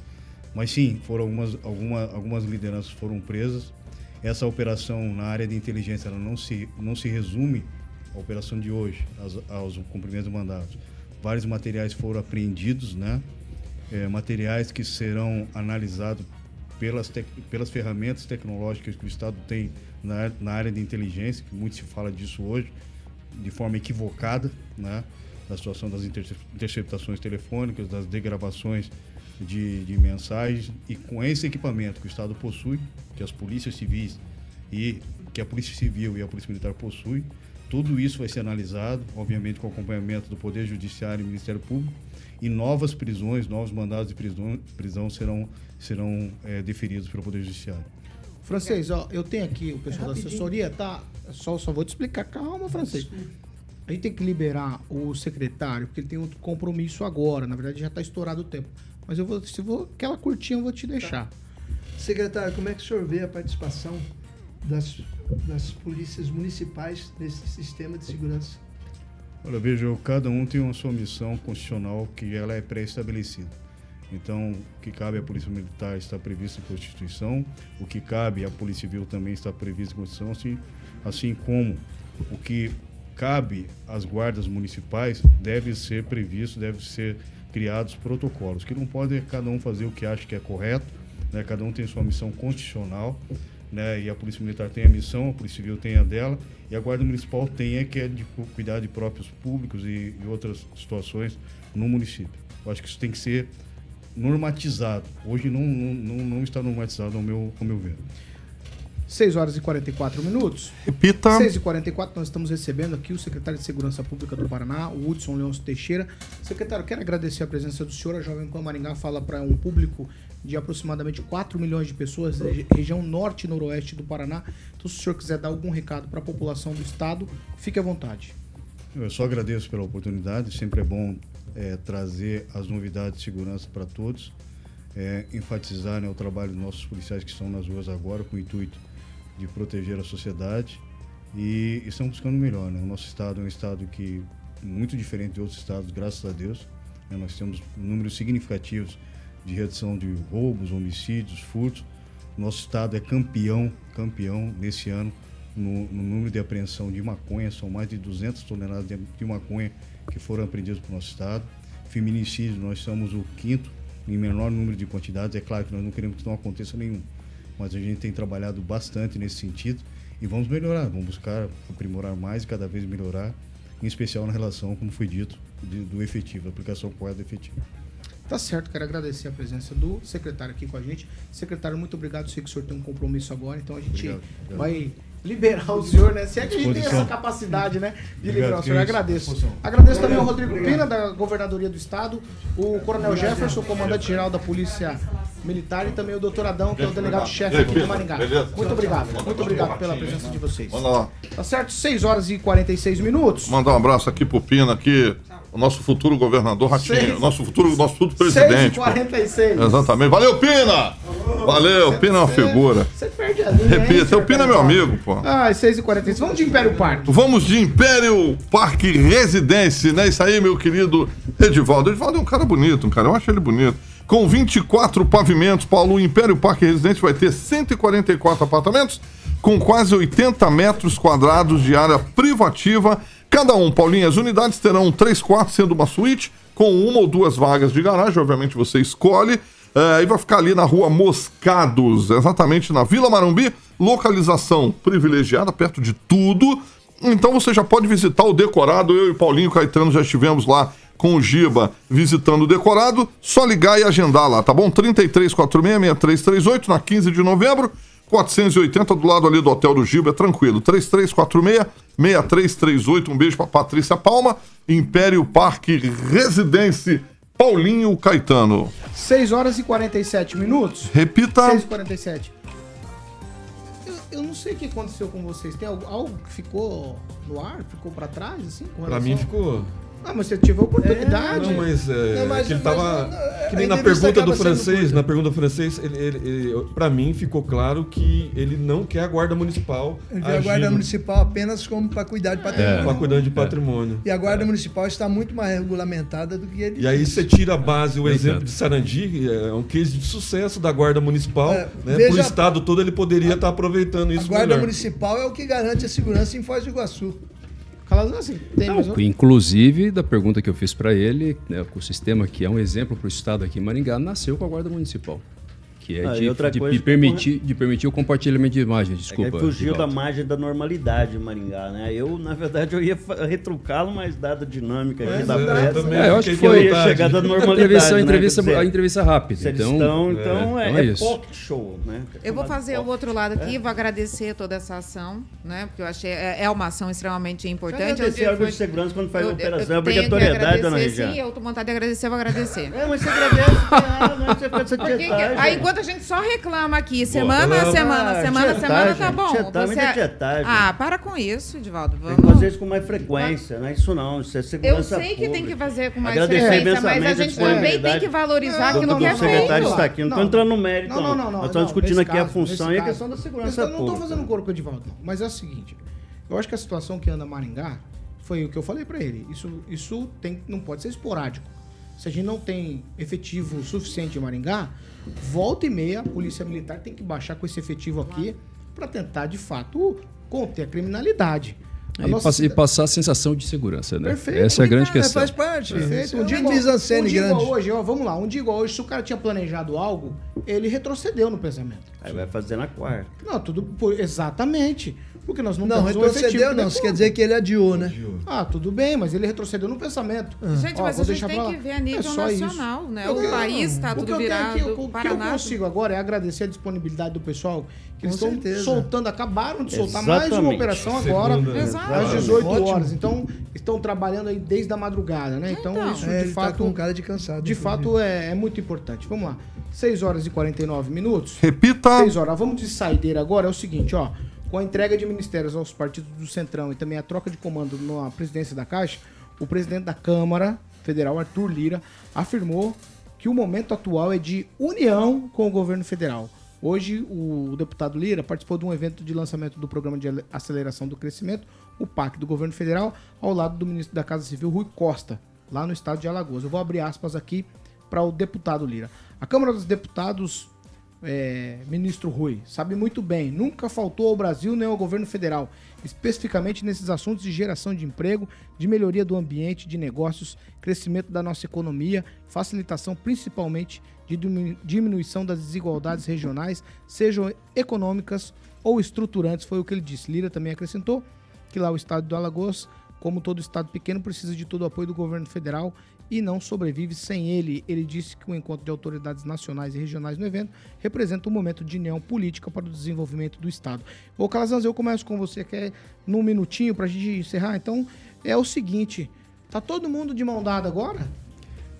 Mas sim, foram algumas, alguma, algumas lideranças foram presas. Essa operação na área de inteligência ela não se, não se resume à operação de hoje, aos, aos cumprimentos de mandatos. Vários materiais foram apreendidos, né? É, materiais que serão analisados pelas, pelas ferramentas tecnológicas que o Estado tem na, na área de inteligência, que muito se fala disso hoje, de forma equivocada, né? da situação das interceptações telefônicas, das degravações de, de mensagens, e com esse equipamento que o Estado possui, que as polícias civis e que a Polícia Civil e a Polícia Militar possuem, tudo isso vai ser analisado, obviamente com acompanhamento do Poder Judiciário e Ministério Público, e novas prisões, novos mandados de prisão, prisão serão, serão é, deferidos pelo Poder Judiciário. Francês, ó, eu tenho aqui o pessoal é da assessoria, tá? Só, só vou te explicar. Calma, francês. A gente tem que liberar o secretário, porque ele tem outro compromisso agora. Na verdade, já está estourado o tempo. Mas eu vou, se vou, aquela curtinha eu vou te deixar. Tá. Secretário, como é que o senhor vê a participação das, das polícias municipais nesse sistema de segurança? Olha, veja, cada um tem uma sua missão constitucional que ela é pré-estabelecida. Então, o que cabe à Polícia Militar está previsto em Constituição, o que cabe à Polícia Civil também está previsto em Constituição, assim, assim como o que cabe às guardas municipais deve ser previsto, deve ser criados protocolos, que não pode cada um fazer o que acha que é correto, né? cada um tem sua missão constitucional, né? E a Polícia Militar tem a missão, a Polícia Civil tem a dela, e a Guarda Municipal tem a que é de cu- cuidar de próprios públicos e, e outras situações no município. Eu acho que isso tem que ser normatizado. Hoje não, não, não, não está normatizado ao meu, ao meu ver. 6 horas e 44 minutos. Repita. 6 e 44 nós estamos recebendo aqui o secretário de Segurança Pública do Paraná, o Hudson Leôncio Teixeira. Secretário, quero agradecer a presença do senhor. A Jovem Pan Maringá fala para um público de aproximadamente 4 milhões de pessoas, regi- região norte e noroeste do Paraná. Então, se o senhor quiser dar algum recado para a população do estado, fique à vontade. Eu só agradeço pela oportunidade, sempre é bom é, trazer as novidades de segurança para todos, é, enfatizar né, o trabalho dos nossos policiais que estão nas ruas agora com o intuito de proteger a sociedade e estão buscando o melhor. Né? O nosso estado é um estado que muito diferente de outros estados, graças a Deus. né? Nós temos números significativos de redução de roubos, homicídios, furtos. Nosso estado é campeão, campeão nesse ano no, no número de apreensão de maconha. São mais de 200 toneladas de, de maconha que foram apreendidas para o nosso estado. Feminicídio, nós somos o quinto em menor número de quantidades. É claro que nós não queremos que não aconteça nenhum, mas a gente tem trabalhado bastante nesse sentido e vamos melhorar, vamos buscar aprimorar mais e cada vez melhorar, em especial na relação, como foi dito, de- do efetivo, aplicação correta do efetivo. Tá certo, quero agradecer a presença do secretário aqui com a gente. Secretário, muito obrigado. Sei que o senhor tem um compromisso agora, então a gente Obrigado, obrigado. vai liberar o senhor, né? Se é que a gente tem essa capacidade, né? De Obrigado, liberar o senhor. isso. Agradeço. Agradeço também ao Rodrigo Pina, da Governadoria do Estado, o Coronel Jefferson, comandante-geral da Polícia Militar, e também o doutor Adão, que é o delegado-chefe aqui de Maringá. Muito obrigado. Muito obrigado pela presença de vocês. Tá certo? 6 horas e 46 minutos. Mandar um abraço aqui pro Pina, aqui, o nosso futuro governador Ratinho, Seis- nosso futuro, nosso futuro 6 presidente. pô. 46. Exatamente. Valeu, Pina! Valeu, Pina é uma figura. Você perde a linha, hein, Repita, o Pina é meu amigo, pô. Ah, 6 e 46 Vamos de Império Parque. Vamos de Império Parque Residência, né? Isso aí, meu querido Edivaldo. Edivaldo é um cara bonito, um cara, eu acho ele bonito. Com 24 pavimentos, Paulo, o Império Parque Residência vai ter 144 apartamentos com quase 80 metros quadrados de área privativa. Cada um, Paulinho, as unidades terão três quartos, sendo uma suíte, com uma ou duas vagas de garagem, obviamente você escolhe. É, e vai ficar ali na rua Moscados, exatamente na Vila Marumbi, localização privilegiada, perto de tudo. Então você já pode visitar o decorado. Eu e Paulinho Caetano já estivemos lá com o Giba visitando o decorado. Só ligar e agendar lá, tá bom? 3346-6338 na 15 de novembro. 480 do lado ali do Hotel do Giba, é tranquilo. 3346-6338. Um beijo pra Patrícia Palma. Império Parque Residência Paulinho Caetano. 6 horas e 47 minutos. Repita. 6 e 47 eu, eu não sei o que aconteceu com vocês. Tem algo, algo que ficou no ar? Ficou pra trás, assim? com Pra relação- mim ficou. Ah, mas você teve a oportunidade. Não, mas, é, Não, mas- que ele mas tava. não, que a nem na pergunta do francês, na pergunta do francês, ele, ele, ele- pra mim ficou claro que ele não quer a guarda municipal. Ele vê a Guarda Municipal apenas como para cuidar de patrimônio. É, pra cuidar de patrimônio. E a Guarda Municipal está muito mais regulamentada do que ele. E aí você tira a base, o exemplo de Sarandi, é um case de sucesso da Guarda Municipal. É, né? veja- Pro estado todo ele poderia estar aproveitando A isso Guarda melhor. Municipal é o que garante a segurança em Foz do Iguaçu. Assim, tem mais um? Inclusive, da pergunta que eu fiz para ele, né, o sistema que é um exemplo para o estado aqui em Maringá, nasceu com a Guarda Municipal. Que é Ah, de, outra de- coisa de que permitir, de permitir o compartilhamento de imagens. É Desculpa. ele fugiu da margem da normalidade Maringá, né? Eu, na verdade, eu ia retrucá-lo, mas dada a dinâmica aqui Mas da eu pressa, É, eu acho que foi- ia chegar da a normalidade. entrevista- a né? entrevista- Quer dizer, a entrevista rápida, então- estão, é, então é, então é é pocket show, né? Eu vou fazer o outro lado aqui, É. vou agradecer toda essa ação, né? Porque eu achei é, é uma ação extremamente importante. Agradecer Eu- órgão de segurança quando faz eu- a operação. eu É obrigatoriedade, dona Regiane. Sim, eu tô vontade de agradecer, eu vou agradecer. É, mas você agradece, não, você faz essa Porque que- tietagem. aí enquanto a gente só reclama aqui, semana, Não, semana, ah, semana, semana, tá tietagem, bom. tietagem, muita tietagem. Ah, para com isso, Edivaldo. Tem Vamos... que fazer isso com mais frequência, não é isso não, isso é Eu segurança sei que tem que fazer com mais Agradecer frequência, mas a a gente também tem que valorizar aquilo que é secretário feito. está aqui. Não estou entrando no mérito, Não, não, não. não Nós estamos não, discutindo aqui a função e a questão da segurança caso, Não estou pública. fazendo coro com o Edivaldo, não. Mas é o seguinte. Eu acho que a situação que anda Maringá foi o que eu falei pra ele. Isso, isso tem, não pode ser esporádico. Se a gente não tem efetivo suficiente em Maringá, volta e meia a Polícia Militar tem que baixar com esse efetivo aqui para tentar, de fato, conter a criminalidade. A E, nossa e passar a sensação de segurança, né? Perfeito. Essa é a grande É, questão. faz parte. Perfeito. Um Um dia, igual, um dia igual hoje, ó, vamos lá. Um dia igual hoje, se o cara tinha planejado algo, ele retrocedeu no pensamento. Aí vai fazer na quarta. Não, tudo por, exatamente. Porque nós não, Não, temos o efetivo retrocedeu não. nós Isso quer dizer que ele adiou, né? Ah, tudo bem, mas ele retrocedeu no pensamento. Gente, Ó, mas vou a gente deixar tem que ver a nível É só isso. nacional, né? Não, O país está o que tudo eu tenho virado. aqui, o, o que eu consigo agora é agradecer a disponibilidade do pessoal, que eles estão certeza. soltando, acabaram de soltar mais uma Exatamente. operação agora, Segunda, né? Exato. às 18 Ótimo. horas. Então, estão trabalhando aí desde a madrugada, né? Então, Então. isso É, de tá fato, com cara de cansado. de fato é, é muito importante. Vamos lá. 6 horas e 49 minutos. Repita. 6 horas. Vamos de saideira agora. É o seguinte, ó. Com a entrega de ministérios aos partidos do Centrão e também a troca de comando na presidência da Caixa, o presidente da Câmara Federal, Arthur Lira, afirmou que o momento atual é de união com o governo federal. Hoje, o deputado Lira participou de um evento de lançamento do Programa de Aceleração do Crescimento, o PAC do governo federal, ao lado do ministro da Casa Civil, Rui Costa, lá no estado de Alagoas. Eu vou abrir aspas aqui para o deputado Lira. A Câmara dos Deputados é, ministro Rui, sabe muito bem, nunca faltou ao Brasil nem ao governo federal, especificamente nesses assuntos de geração de emprego, de melhoria do ambiente de negócios, crescimento da nossa economia, facilitação principalmente de diminu- diminuição das desigualdades regionais, sejam econômicas ou estruturantes, foi o que ele disse. Lira também acrescentou que lá o estado do Alagoas, como todo estado pequeno, precisa de todo o apoio do governo federal e não sobrevive sem ele. Ele disse que o encontro de autoridades nacionais e regionais no evento representa um momento de união política para o desenvolvimento do estado. Ô Calazans, eu começo com você, quer num minutinho para a gente encerrar? Então, é o seguinte, tá todo mundo de mão dada agora?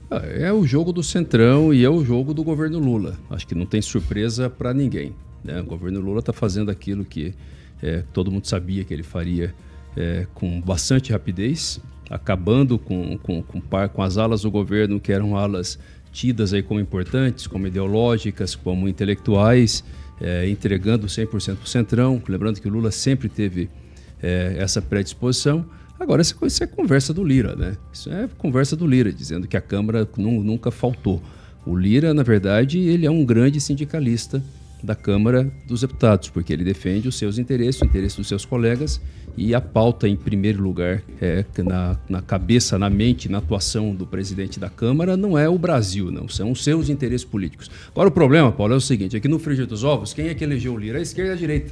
Ah, É o jogo do Centrão e é o jogo do governo Lula. Acho que não tem surpresa para ninguém. né? O governo Lula está fazendo aquilo que é, todo mundo sabia que ele faria é, com bastante rapidez, acabando com, com, com, com as alas do governo que eram alas tidas aí como importantes, como ideológicas, como intelectuais, é, entregando 100% para o Centrão. Lembrando que o Lula sempre teve é, essa predisposição. Agora, essa é conversa do Lira, né? Isso é conversa do Lira, dizendo que a Câmara nu- nunca faltou. O Lira, na verdade, ele é um grande sindicalista da Câmara dos Deputados, porque ele defende os seus interesses, o interesse dos seus colegas, e a pauta, em primeiro lugar, é na, na cabeça, na mente, na atuação do presidente da Câmara, não é o Brasil, não, são os seus interesses políticos. Agora, o problema, Paulo, é o seguinte: aqui no Frigir dos Ovos, quem é que elegeu o Lira? A esquerda e a direita.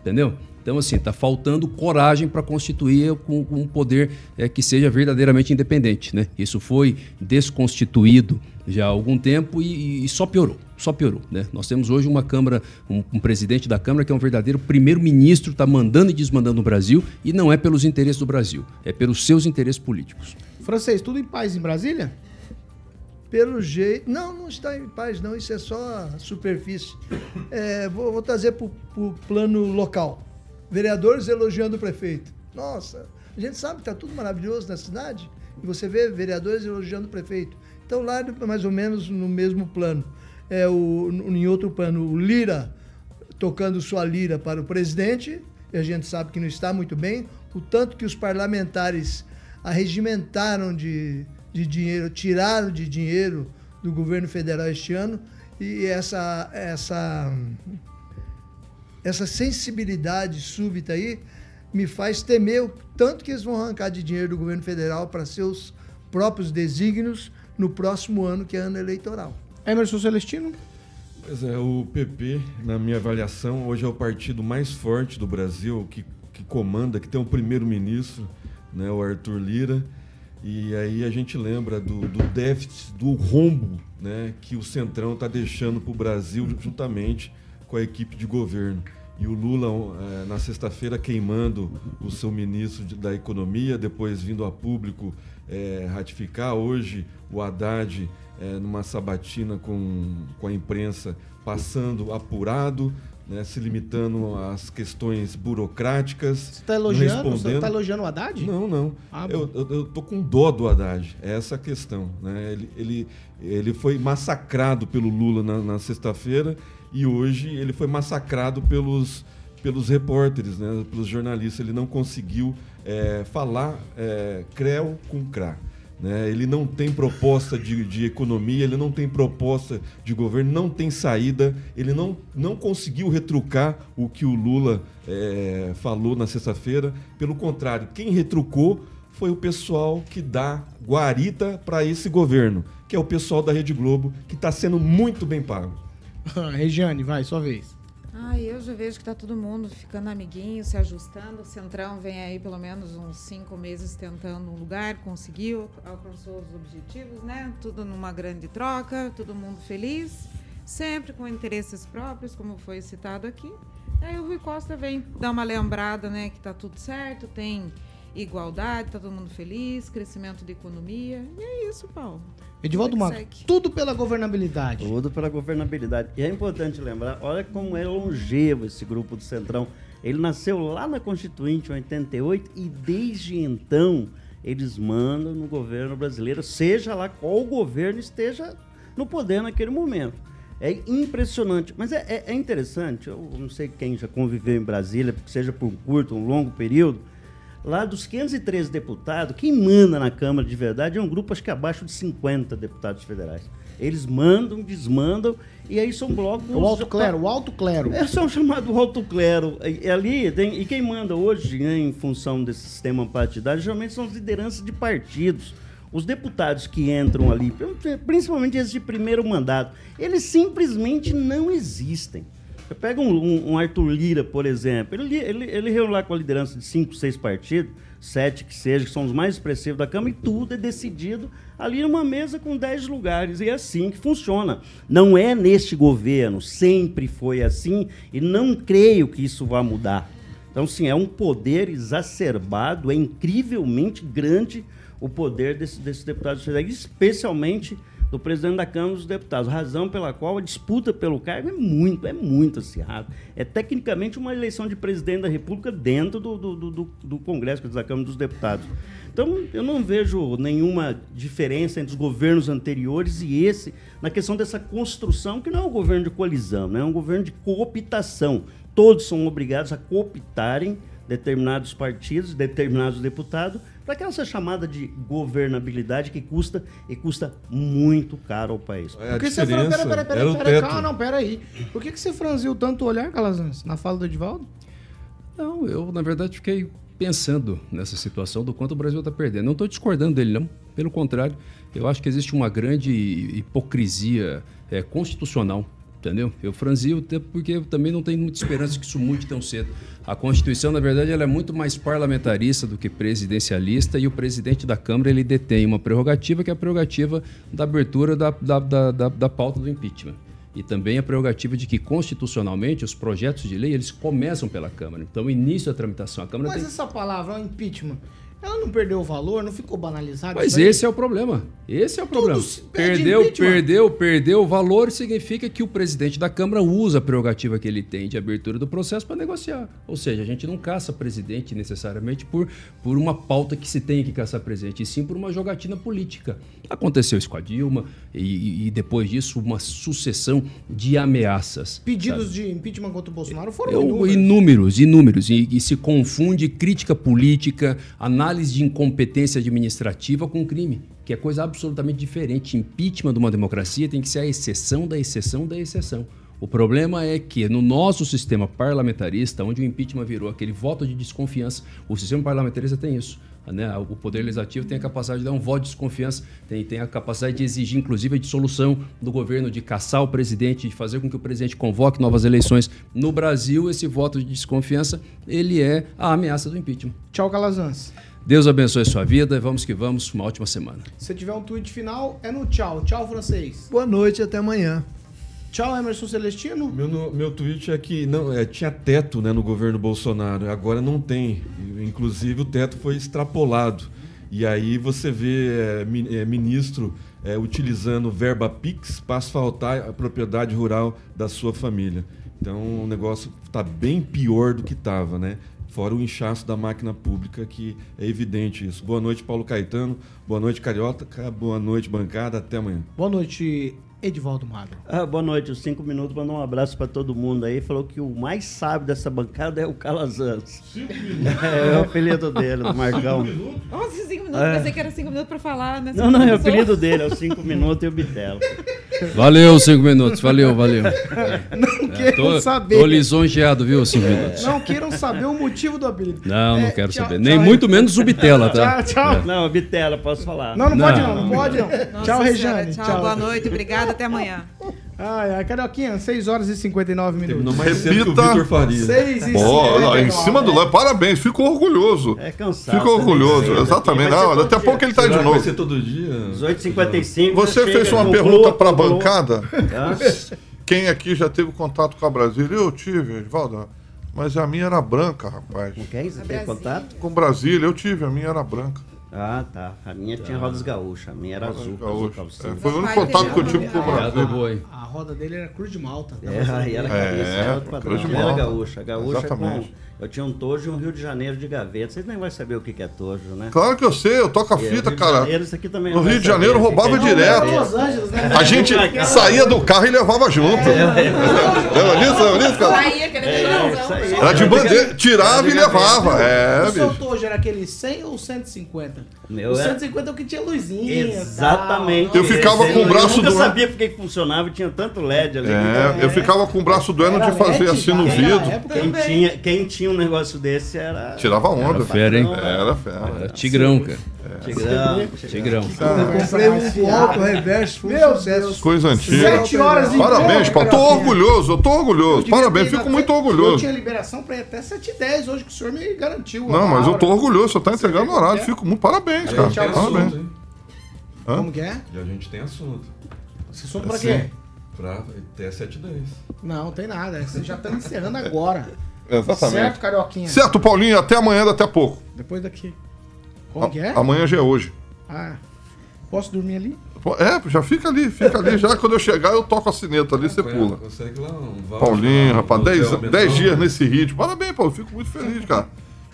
Entendeu? Então, assim, está faltando coragem para constituir com, um poder é, que seja verdadeiramente independente. Né? Isso foi desconstituído já há algum tempo e, e só piorou. Só piorou. Né? Nós temos hoje uma Câmara, um, um presidente da Câmara que é um verdadeiro primeiro-ministro, está mandando e desmandando no Brasil e não é pelos interesses do Brasil, é pelos seus interesses políticos. Francês, tudo em paz em Brasília? Pelo jeito. Não, não está em paz, não. Isso é só superfície. É, vou, vou trazer para o plano local. Vereadores elogiando o prefeito. Nossa, a gente sabe que está tudo maravilhoso na cidade. E você vê vereadores elogiando o prefeito. Então lá mais ou menos no mesmo plano. É o, em outro plano, o Lira tocando sua lira para o presidente, e a gente sabe que não está muito bem, o tanto que os parlamentares arregimentaram de, de dinheiro, tiraram de dinheiro do governo federal este ano, e essa, essa, essa sensibilidade súbita aí me faz temer o tanto que eles vão arrancar de dinheiro do governo federal para seus próprios desígnios no próximo ano, que é ano eleitoral. Emerson Celestino? Pois é, o PP, na minha avaliação, hoje é o partido mais forte do Brasil, que, que comanda, que tem um primeiro-ministro, né, o Arthur Lira. E aí a gente lembra do, do déficit, do rombo né, que o Centrão está deixando para o Brasil juntamente com a equipe de governo. E o Lula, eh, na sexta-feira, queimando o seu ministro da Economia, depois vindo a público eh, ratificar. Hoje, o Haddad, eh, numa sabatina com, com a imprensa, passando apurado, né, se limitando às questões burocráticas. Você Tá elogiando, tá elogiando o Haddad? Não, não. Ah, eu, eu, eu tô com dó do Haddad. É essa a questão. Né? Ele, ele, ele foi massacrado pelo Lula na, na sexta-feira e hoje ele foi massacrado pelos, pelos repórteres, né? pelos jornalistas. Ele não conseguiu é, falar é, creu com crá. Né? Ele não tem proposta de, de economia, ele não tem proposta de governo, não tem saída, ele não, não conseguiu retrucar o que o Lula é, falou na sexta-feira. Pelo contrário, quem retrucou foi o pessoal que dá guarita para esse governo, que é o pessoal da Rede Globo, que está sendo muito bem pago. Regiane, vai, sua vez. Ah, eu já vejo que tá todo mundo ficando amiguinho, se ajustando. O Centrão vem aí pelo menos uns cinco meses tentando um lugar, conseguiu, alcançou os objetivos, né? Tudo numa grande troca, todo mundo feliz, sempre com interesses próprios, como foi citado aqui. Aí o Rui Costa vem dar uma lembrada, né, que tá tudo certo, tem igualdade, tá todo mundo feliz, crescimento da economia. E é isso, Paulo. Edivaldo segue. tudo pela governabilidade. Tudo pela governabilidade. E é importante lembrar, olha como é longevo esse grupo do Centrão. Ele nasceu lá na Constituinte, em 88, e desde então eles mandam no governo brasileiro, seja lá qual governo esteja no poder naquele momento. É impressionante. Mas é, é- é interessante, eu não sei quem já conviveu em Brasília, seja por um curto ou um longo período, Lá dos 513 deputados, quem manda na Câmara de verdade é um grupo, acho que abaixo de 50 deputados federais. Eles mandam, desmandam, e aí são blocos. O alto clero, o alto clero. É só chamado alto clero. E, ali, tem- e quem manda hoje, né, em função desse sistema partidário, geralmente são as lideranças de partidos. Os deputados que entram ali, principalmente esses de primeiro mandato, eles simplesmente não existem. Você pega um, um- um Arthur Lira, por exemplo, ele, ele, ele reúne lá com a liderança de cinco, seis partidos, sete que seja, que são os mais expressivos da Câmara, e tudo é decidido ali numa mesa com dez lugares. E é assim que funciona. Não é neste governo, sempre foi assim, e não creio que isso vá mudar. Então, sim, é um poder exacerbado, é incrivelmente grande o poder desse- desses deputados federais, especialmente do presidente da Câmara dos Deputados, razão pela qual a disputa pelo cargo é muito, é muito acirrada. É tecnicamente uma eleição de presidente da República dentro do, do, do- do- Congresso, da Câmara dos Deputados. Então, eu não vejo nenhuma diferença entre os governos anteriores e esse na questão dessa construção, que não é um governo de coalizão, né? é um governo de cooptação. Todos são obrigados a cooptarem determinados partidos, determinados deputados, para aquela essa chamada de governabilidade que custa e custa muito caro ao país. É, Por que você falou, peraí, peraí, peraí, peraí, calma, não, peraí. Por que, que você franziu tanto o olhar, Calazans, na fala do Edivaldo? Não, eu na verdade fiquei pensando nessa situação do quanto o Brasil está perdendo. Não estou discordando dele, não. Pelo contrário, eu acho que existe uma grande hipocrisia eh, constitucional. Entendeu? Eu franzi o tempo porque eu também não tenho muita esperança que isso mude tão cedo. A Constituição, na verdade, ela é muito mais parlamentarista do que presidencialista e o presidente da Câmara ele detém uma prerrogativa que é a prerrogativa da abertura da, da, da, da, da pauta do impeachment. E também a prerrogativa de que, constitucionalmente, os projetos de lei eles começam pela Câmara. Então, o início da tramitação. A Câmara Mas tem... essa palavra, o impeachment, ela não perdeu o valor, não ficou banalizada? Mas esse é o problema. Esse é o problema. se pede Perdeu, perdeu, perdeu o valor significa que o presidente da Câmara usa a prerrogativa que ele tem de abertura do processo para negociar. Ou seja, a gente não caça presidente necessariamente por, por uma pauta que se tem que caçar presidente, e sim por uma jogatina política. Aconteceu isso com a Dilma e, e depois disso uma sucessão de ameaças. Pedidos de impeachment contra o Bolsonaro foram Eu- inúmeros. inúmeros, inúmeros. E, e se confunde crítica política, análise de incompetência administrativa com crime, que é coisa absolutamente diferente. Impeachment de uma democracia tem que ser a exceção da exceção da exceção. O problema é que no nosso sistema parlamentarista, onde o impeachment virou aquele voto de desconfiança, o sistema parlamentarista tem isso. Né? O Poder Legislativo tem a capacidade de dar um voto de desconfiança, tem, tem a capacidade de exigir, inclusive, a dissolução do governo, de caçar o presidente, de fazer com que o presidente convoque novas eleições. No Brasil, esse voto de desconfiança, ele é a ameaça do impeachment. Tchau, Calazans. Deus abençoe a sua vida, vamos que vamos, uma ótima semana. Se tiver um tweet final, é no tchau. Tchau, francês. Boa noite e até amanhã. Tchau, Emerson Celestino. Meu, no- meu tweet é que não, é, tinha teto né, no governo Bolsonaro, agora não tem. Inclusive o teto foi extrapolado. E aí você vê é, é, ministro é, utilizando verba PIX para asfaltar a propriedade rural da sua família. Então o negócio está bem pior do que estava, né? Fora o inchaço da máquina pública, que é evidente isso. Boa noite, Paulo Caetano. Boa noite, Carioca. Boa noite, bancada. Até amanhã. Boa noite, Edivaldo Magro. Ah, boa noite, os cinco minutos, mandou um abraço para todo mundo aí. Falou que o mais sábio dessa bancada é o Calazans. É, é o apelido dele, do Marcão. Nossa, cinco minutos. minutos, É. pensei que era cinco minutos pra falar, né? Não, não, é o apelido dele, é os cinco minutos e o Bitelo. Valeu, cinco minutos. Valeu, valeu. Não queiram tô, saber. tô lisonjeado, viu, cinco minutos. Não queiram saber o motivo do apelido. Não, não É, quero tchau, saber. tchau, Nem aí. muito menos o Bitela, tá? Tchau, tchau. É. Não, Bitela, posso falar. Não, não, pode Não, não, não não. pode não. Nossa tchau, Regiane. Tchau, boa noite, obrigada, até amanhã. Ai, ai, Carioquinha, 6 horas e 59 minutos. Terminou mais cedo que o Repita. Vitor Faria. 6 e Pô, 59. em cima do lance, parabéns, fico orgulhoso. É cansado. Fico orgulhoso, exatamente. Não, daqui a pouco ele tá aí de Será que vai novo. ser todo dia? 18h55. Você chega, fez uma pergunta pra conclua. bancada. Hã? Quem aqui já teve contato com a Brasília? Eu tive, Edvaldo. Mas a minha era branca, rapaz. Com quem você tem contato? Com Brasília, eu tive, a minha era branca. Ah, tá. A minha tinha rodas gaúchas, a minha era azul. azul calcinha. É, foi o único contato que eu tive com o Brasil. A roda dele era cruz de malta. É, aí ela É, cabeça, outro padrão. cruz de Ela era malta. gaúcha. Gaúcha Exatamente. com... Eu tinha um tojo e um Rio de Janeiro de gaveta. Vocês nem vão saber o que é tojo, né? Claro que eu sei, eu toco a É, fita, Rio de cara. Janeiro, isso aqui também No vai Rio de Janeiro o que que roubava é direto. Los Angeles, né? A gente saía do carro e levava junto. Lembra disso? Lembra disso, cara? Saía. Era de bandeira, tirava e levava. É, o seu tojo era aquele 100 ou 150? Meu o era- 150 é o que tinha luzinha. Exatamente. Eu ficava com o braço Eu nunca doendo. sabia por que que funcionava, tinha tanto LED ali. É, eu ficava com o braço doendo de fazer assim no vidro. Quem tinha, quem tinha um negócio desse era. Tirava onda. Era Fera, hein? patrão, Era fera. Era tigrão, cara. Tigrão. Tigrão. Eu comprei um alto reverso, foi um Meu sucesso. Coisa antiga. Sete horas e Parabéns, pouco, Paulo. Tô orgulhoso, eu tô orgulhoso. Parabéns, fico muito até- Eu orgulhoso. tinha liberação pra ir até 7h10 hoje, que o senhor me garantiu. Não, mas eu tô orgulhoso, você tá entregando o horário. é? Fico muito parabéns, cara. tem Parabéns. assunto? Como que é? E a gente tem assunto. Você soube pra quê? Pra até 7h10. Não, tem nada. Vocês já estão encerrando agora. Exatamente. Certo, Carioquinha? Certo, Paulinho, até amanhã, daqui a pouco. Depois daqui. Como que é? Amanhã já é hoje. Ah, posso dormir ali? É, já fica ali, fica ali. Já quando eu chegar, eu toco a sineta ali, você pula. Consegue lá um Paulinho, lá, rapaz, um 10 hotel dez dias nesse ritmo. Parabéns, Paulo, fico muito feliz, cara.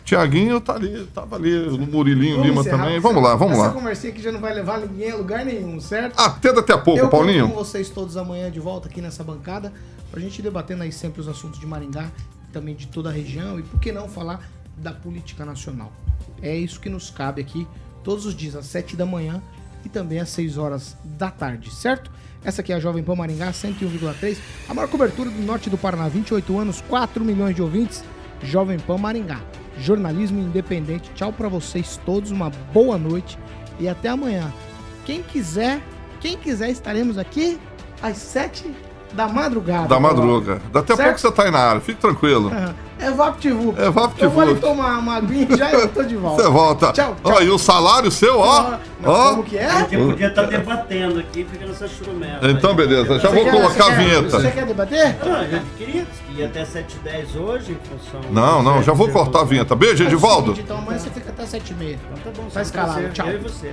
Tiaguinho tá ali, tava ali, no Murilinho Vamos Lima encerrar, também. essa- Vamos lá, vamos Essa lá. conversinha aqui já não vai levar ninguém a lugar nenhum, certo? Até daqui a pouco, Eu Paulinho. com vocês todos amanhã de volta aqui nessa bancada, pra gente ir debatendo aí sempre os assuntos de Maringá, também de toda a região e por que não falar da política nacional. É isso que nos cabe aqui todos os dias, às 7 da manhã e também às 6 horas da tarde, certo? Essa aqui é a Jovem Pan Maringá 101,3, a maior cobertura do norte do Paraná, 28 anos, 4 milhões de ouvintes, Jovem Pan Maringá. Jornalismo independente. Tchau pra vocês todos, uma boa noite e até amanhã. Quem quiser, quem quiser estaremos aqui às 7 da madrugada. Da madruga. Daqui a pouco você tá aí na área, fique tranquilo. É VaptVup. É VaptVup. Eu vou ali tomar uma aguinha e já eu tô de volta. Você volta. Tchau, Ó, e o salário seu, ó. ó. Como que é? A gente podia estar debatendo aqui, fica nessa churumela. Então, beleza, já Você vou quer- colocar a quer- vinheta. Você quer debater? Não, a gente queria que ia até 7h10 hoje, em função. Não, não, já vou cortar a vinheta. Beijo, Edivaldo. Então amanhã você fica até 7h30. Tá bom, Tá escalado. prazer, Tchau. Eu e você.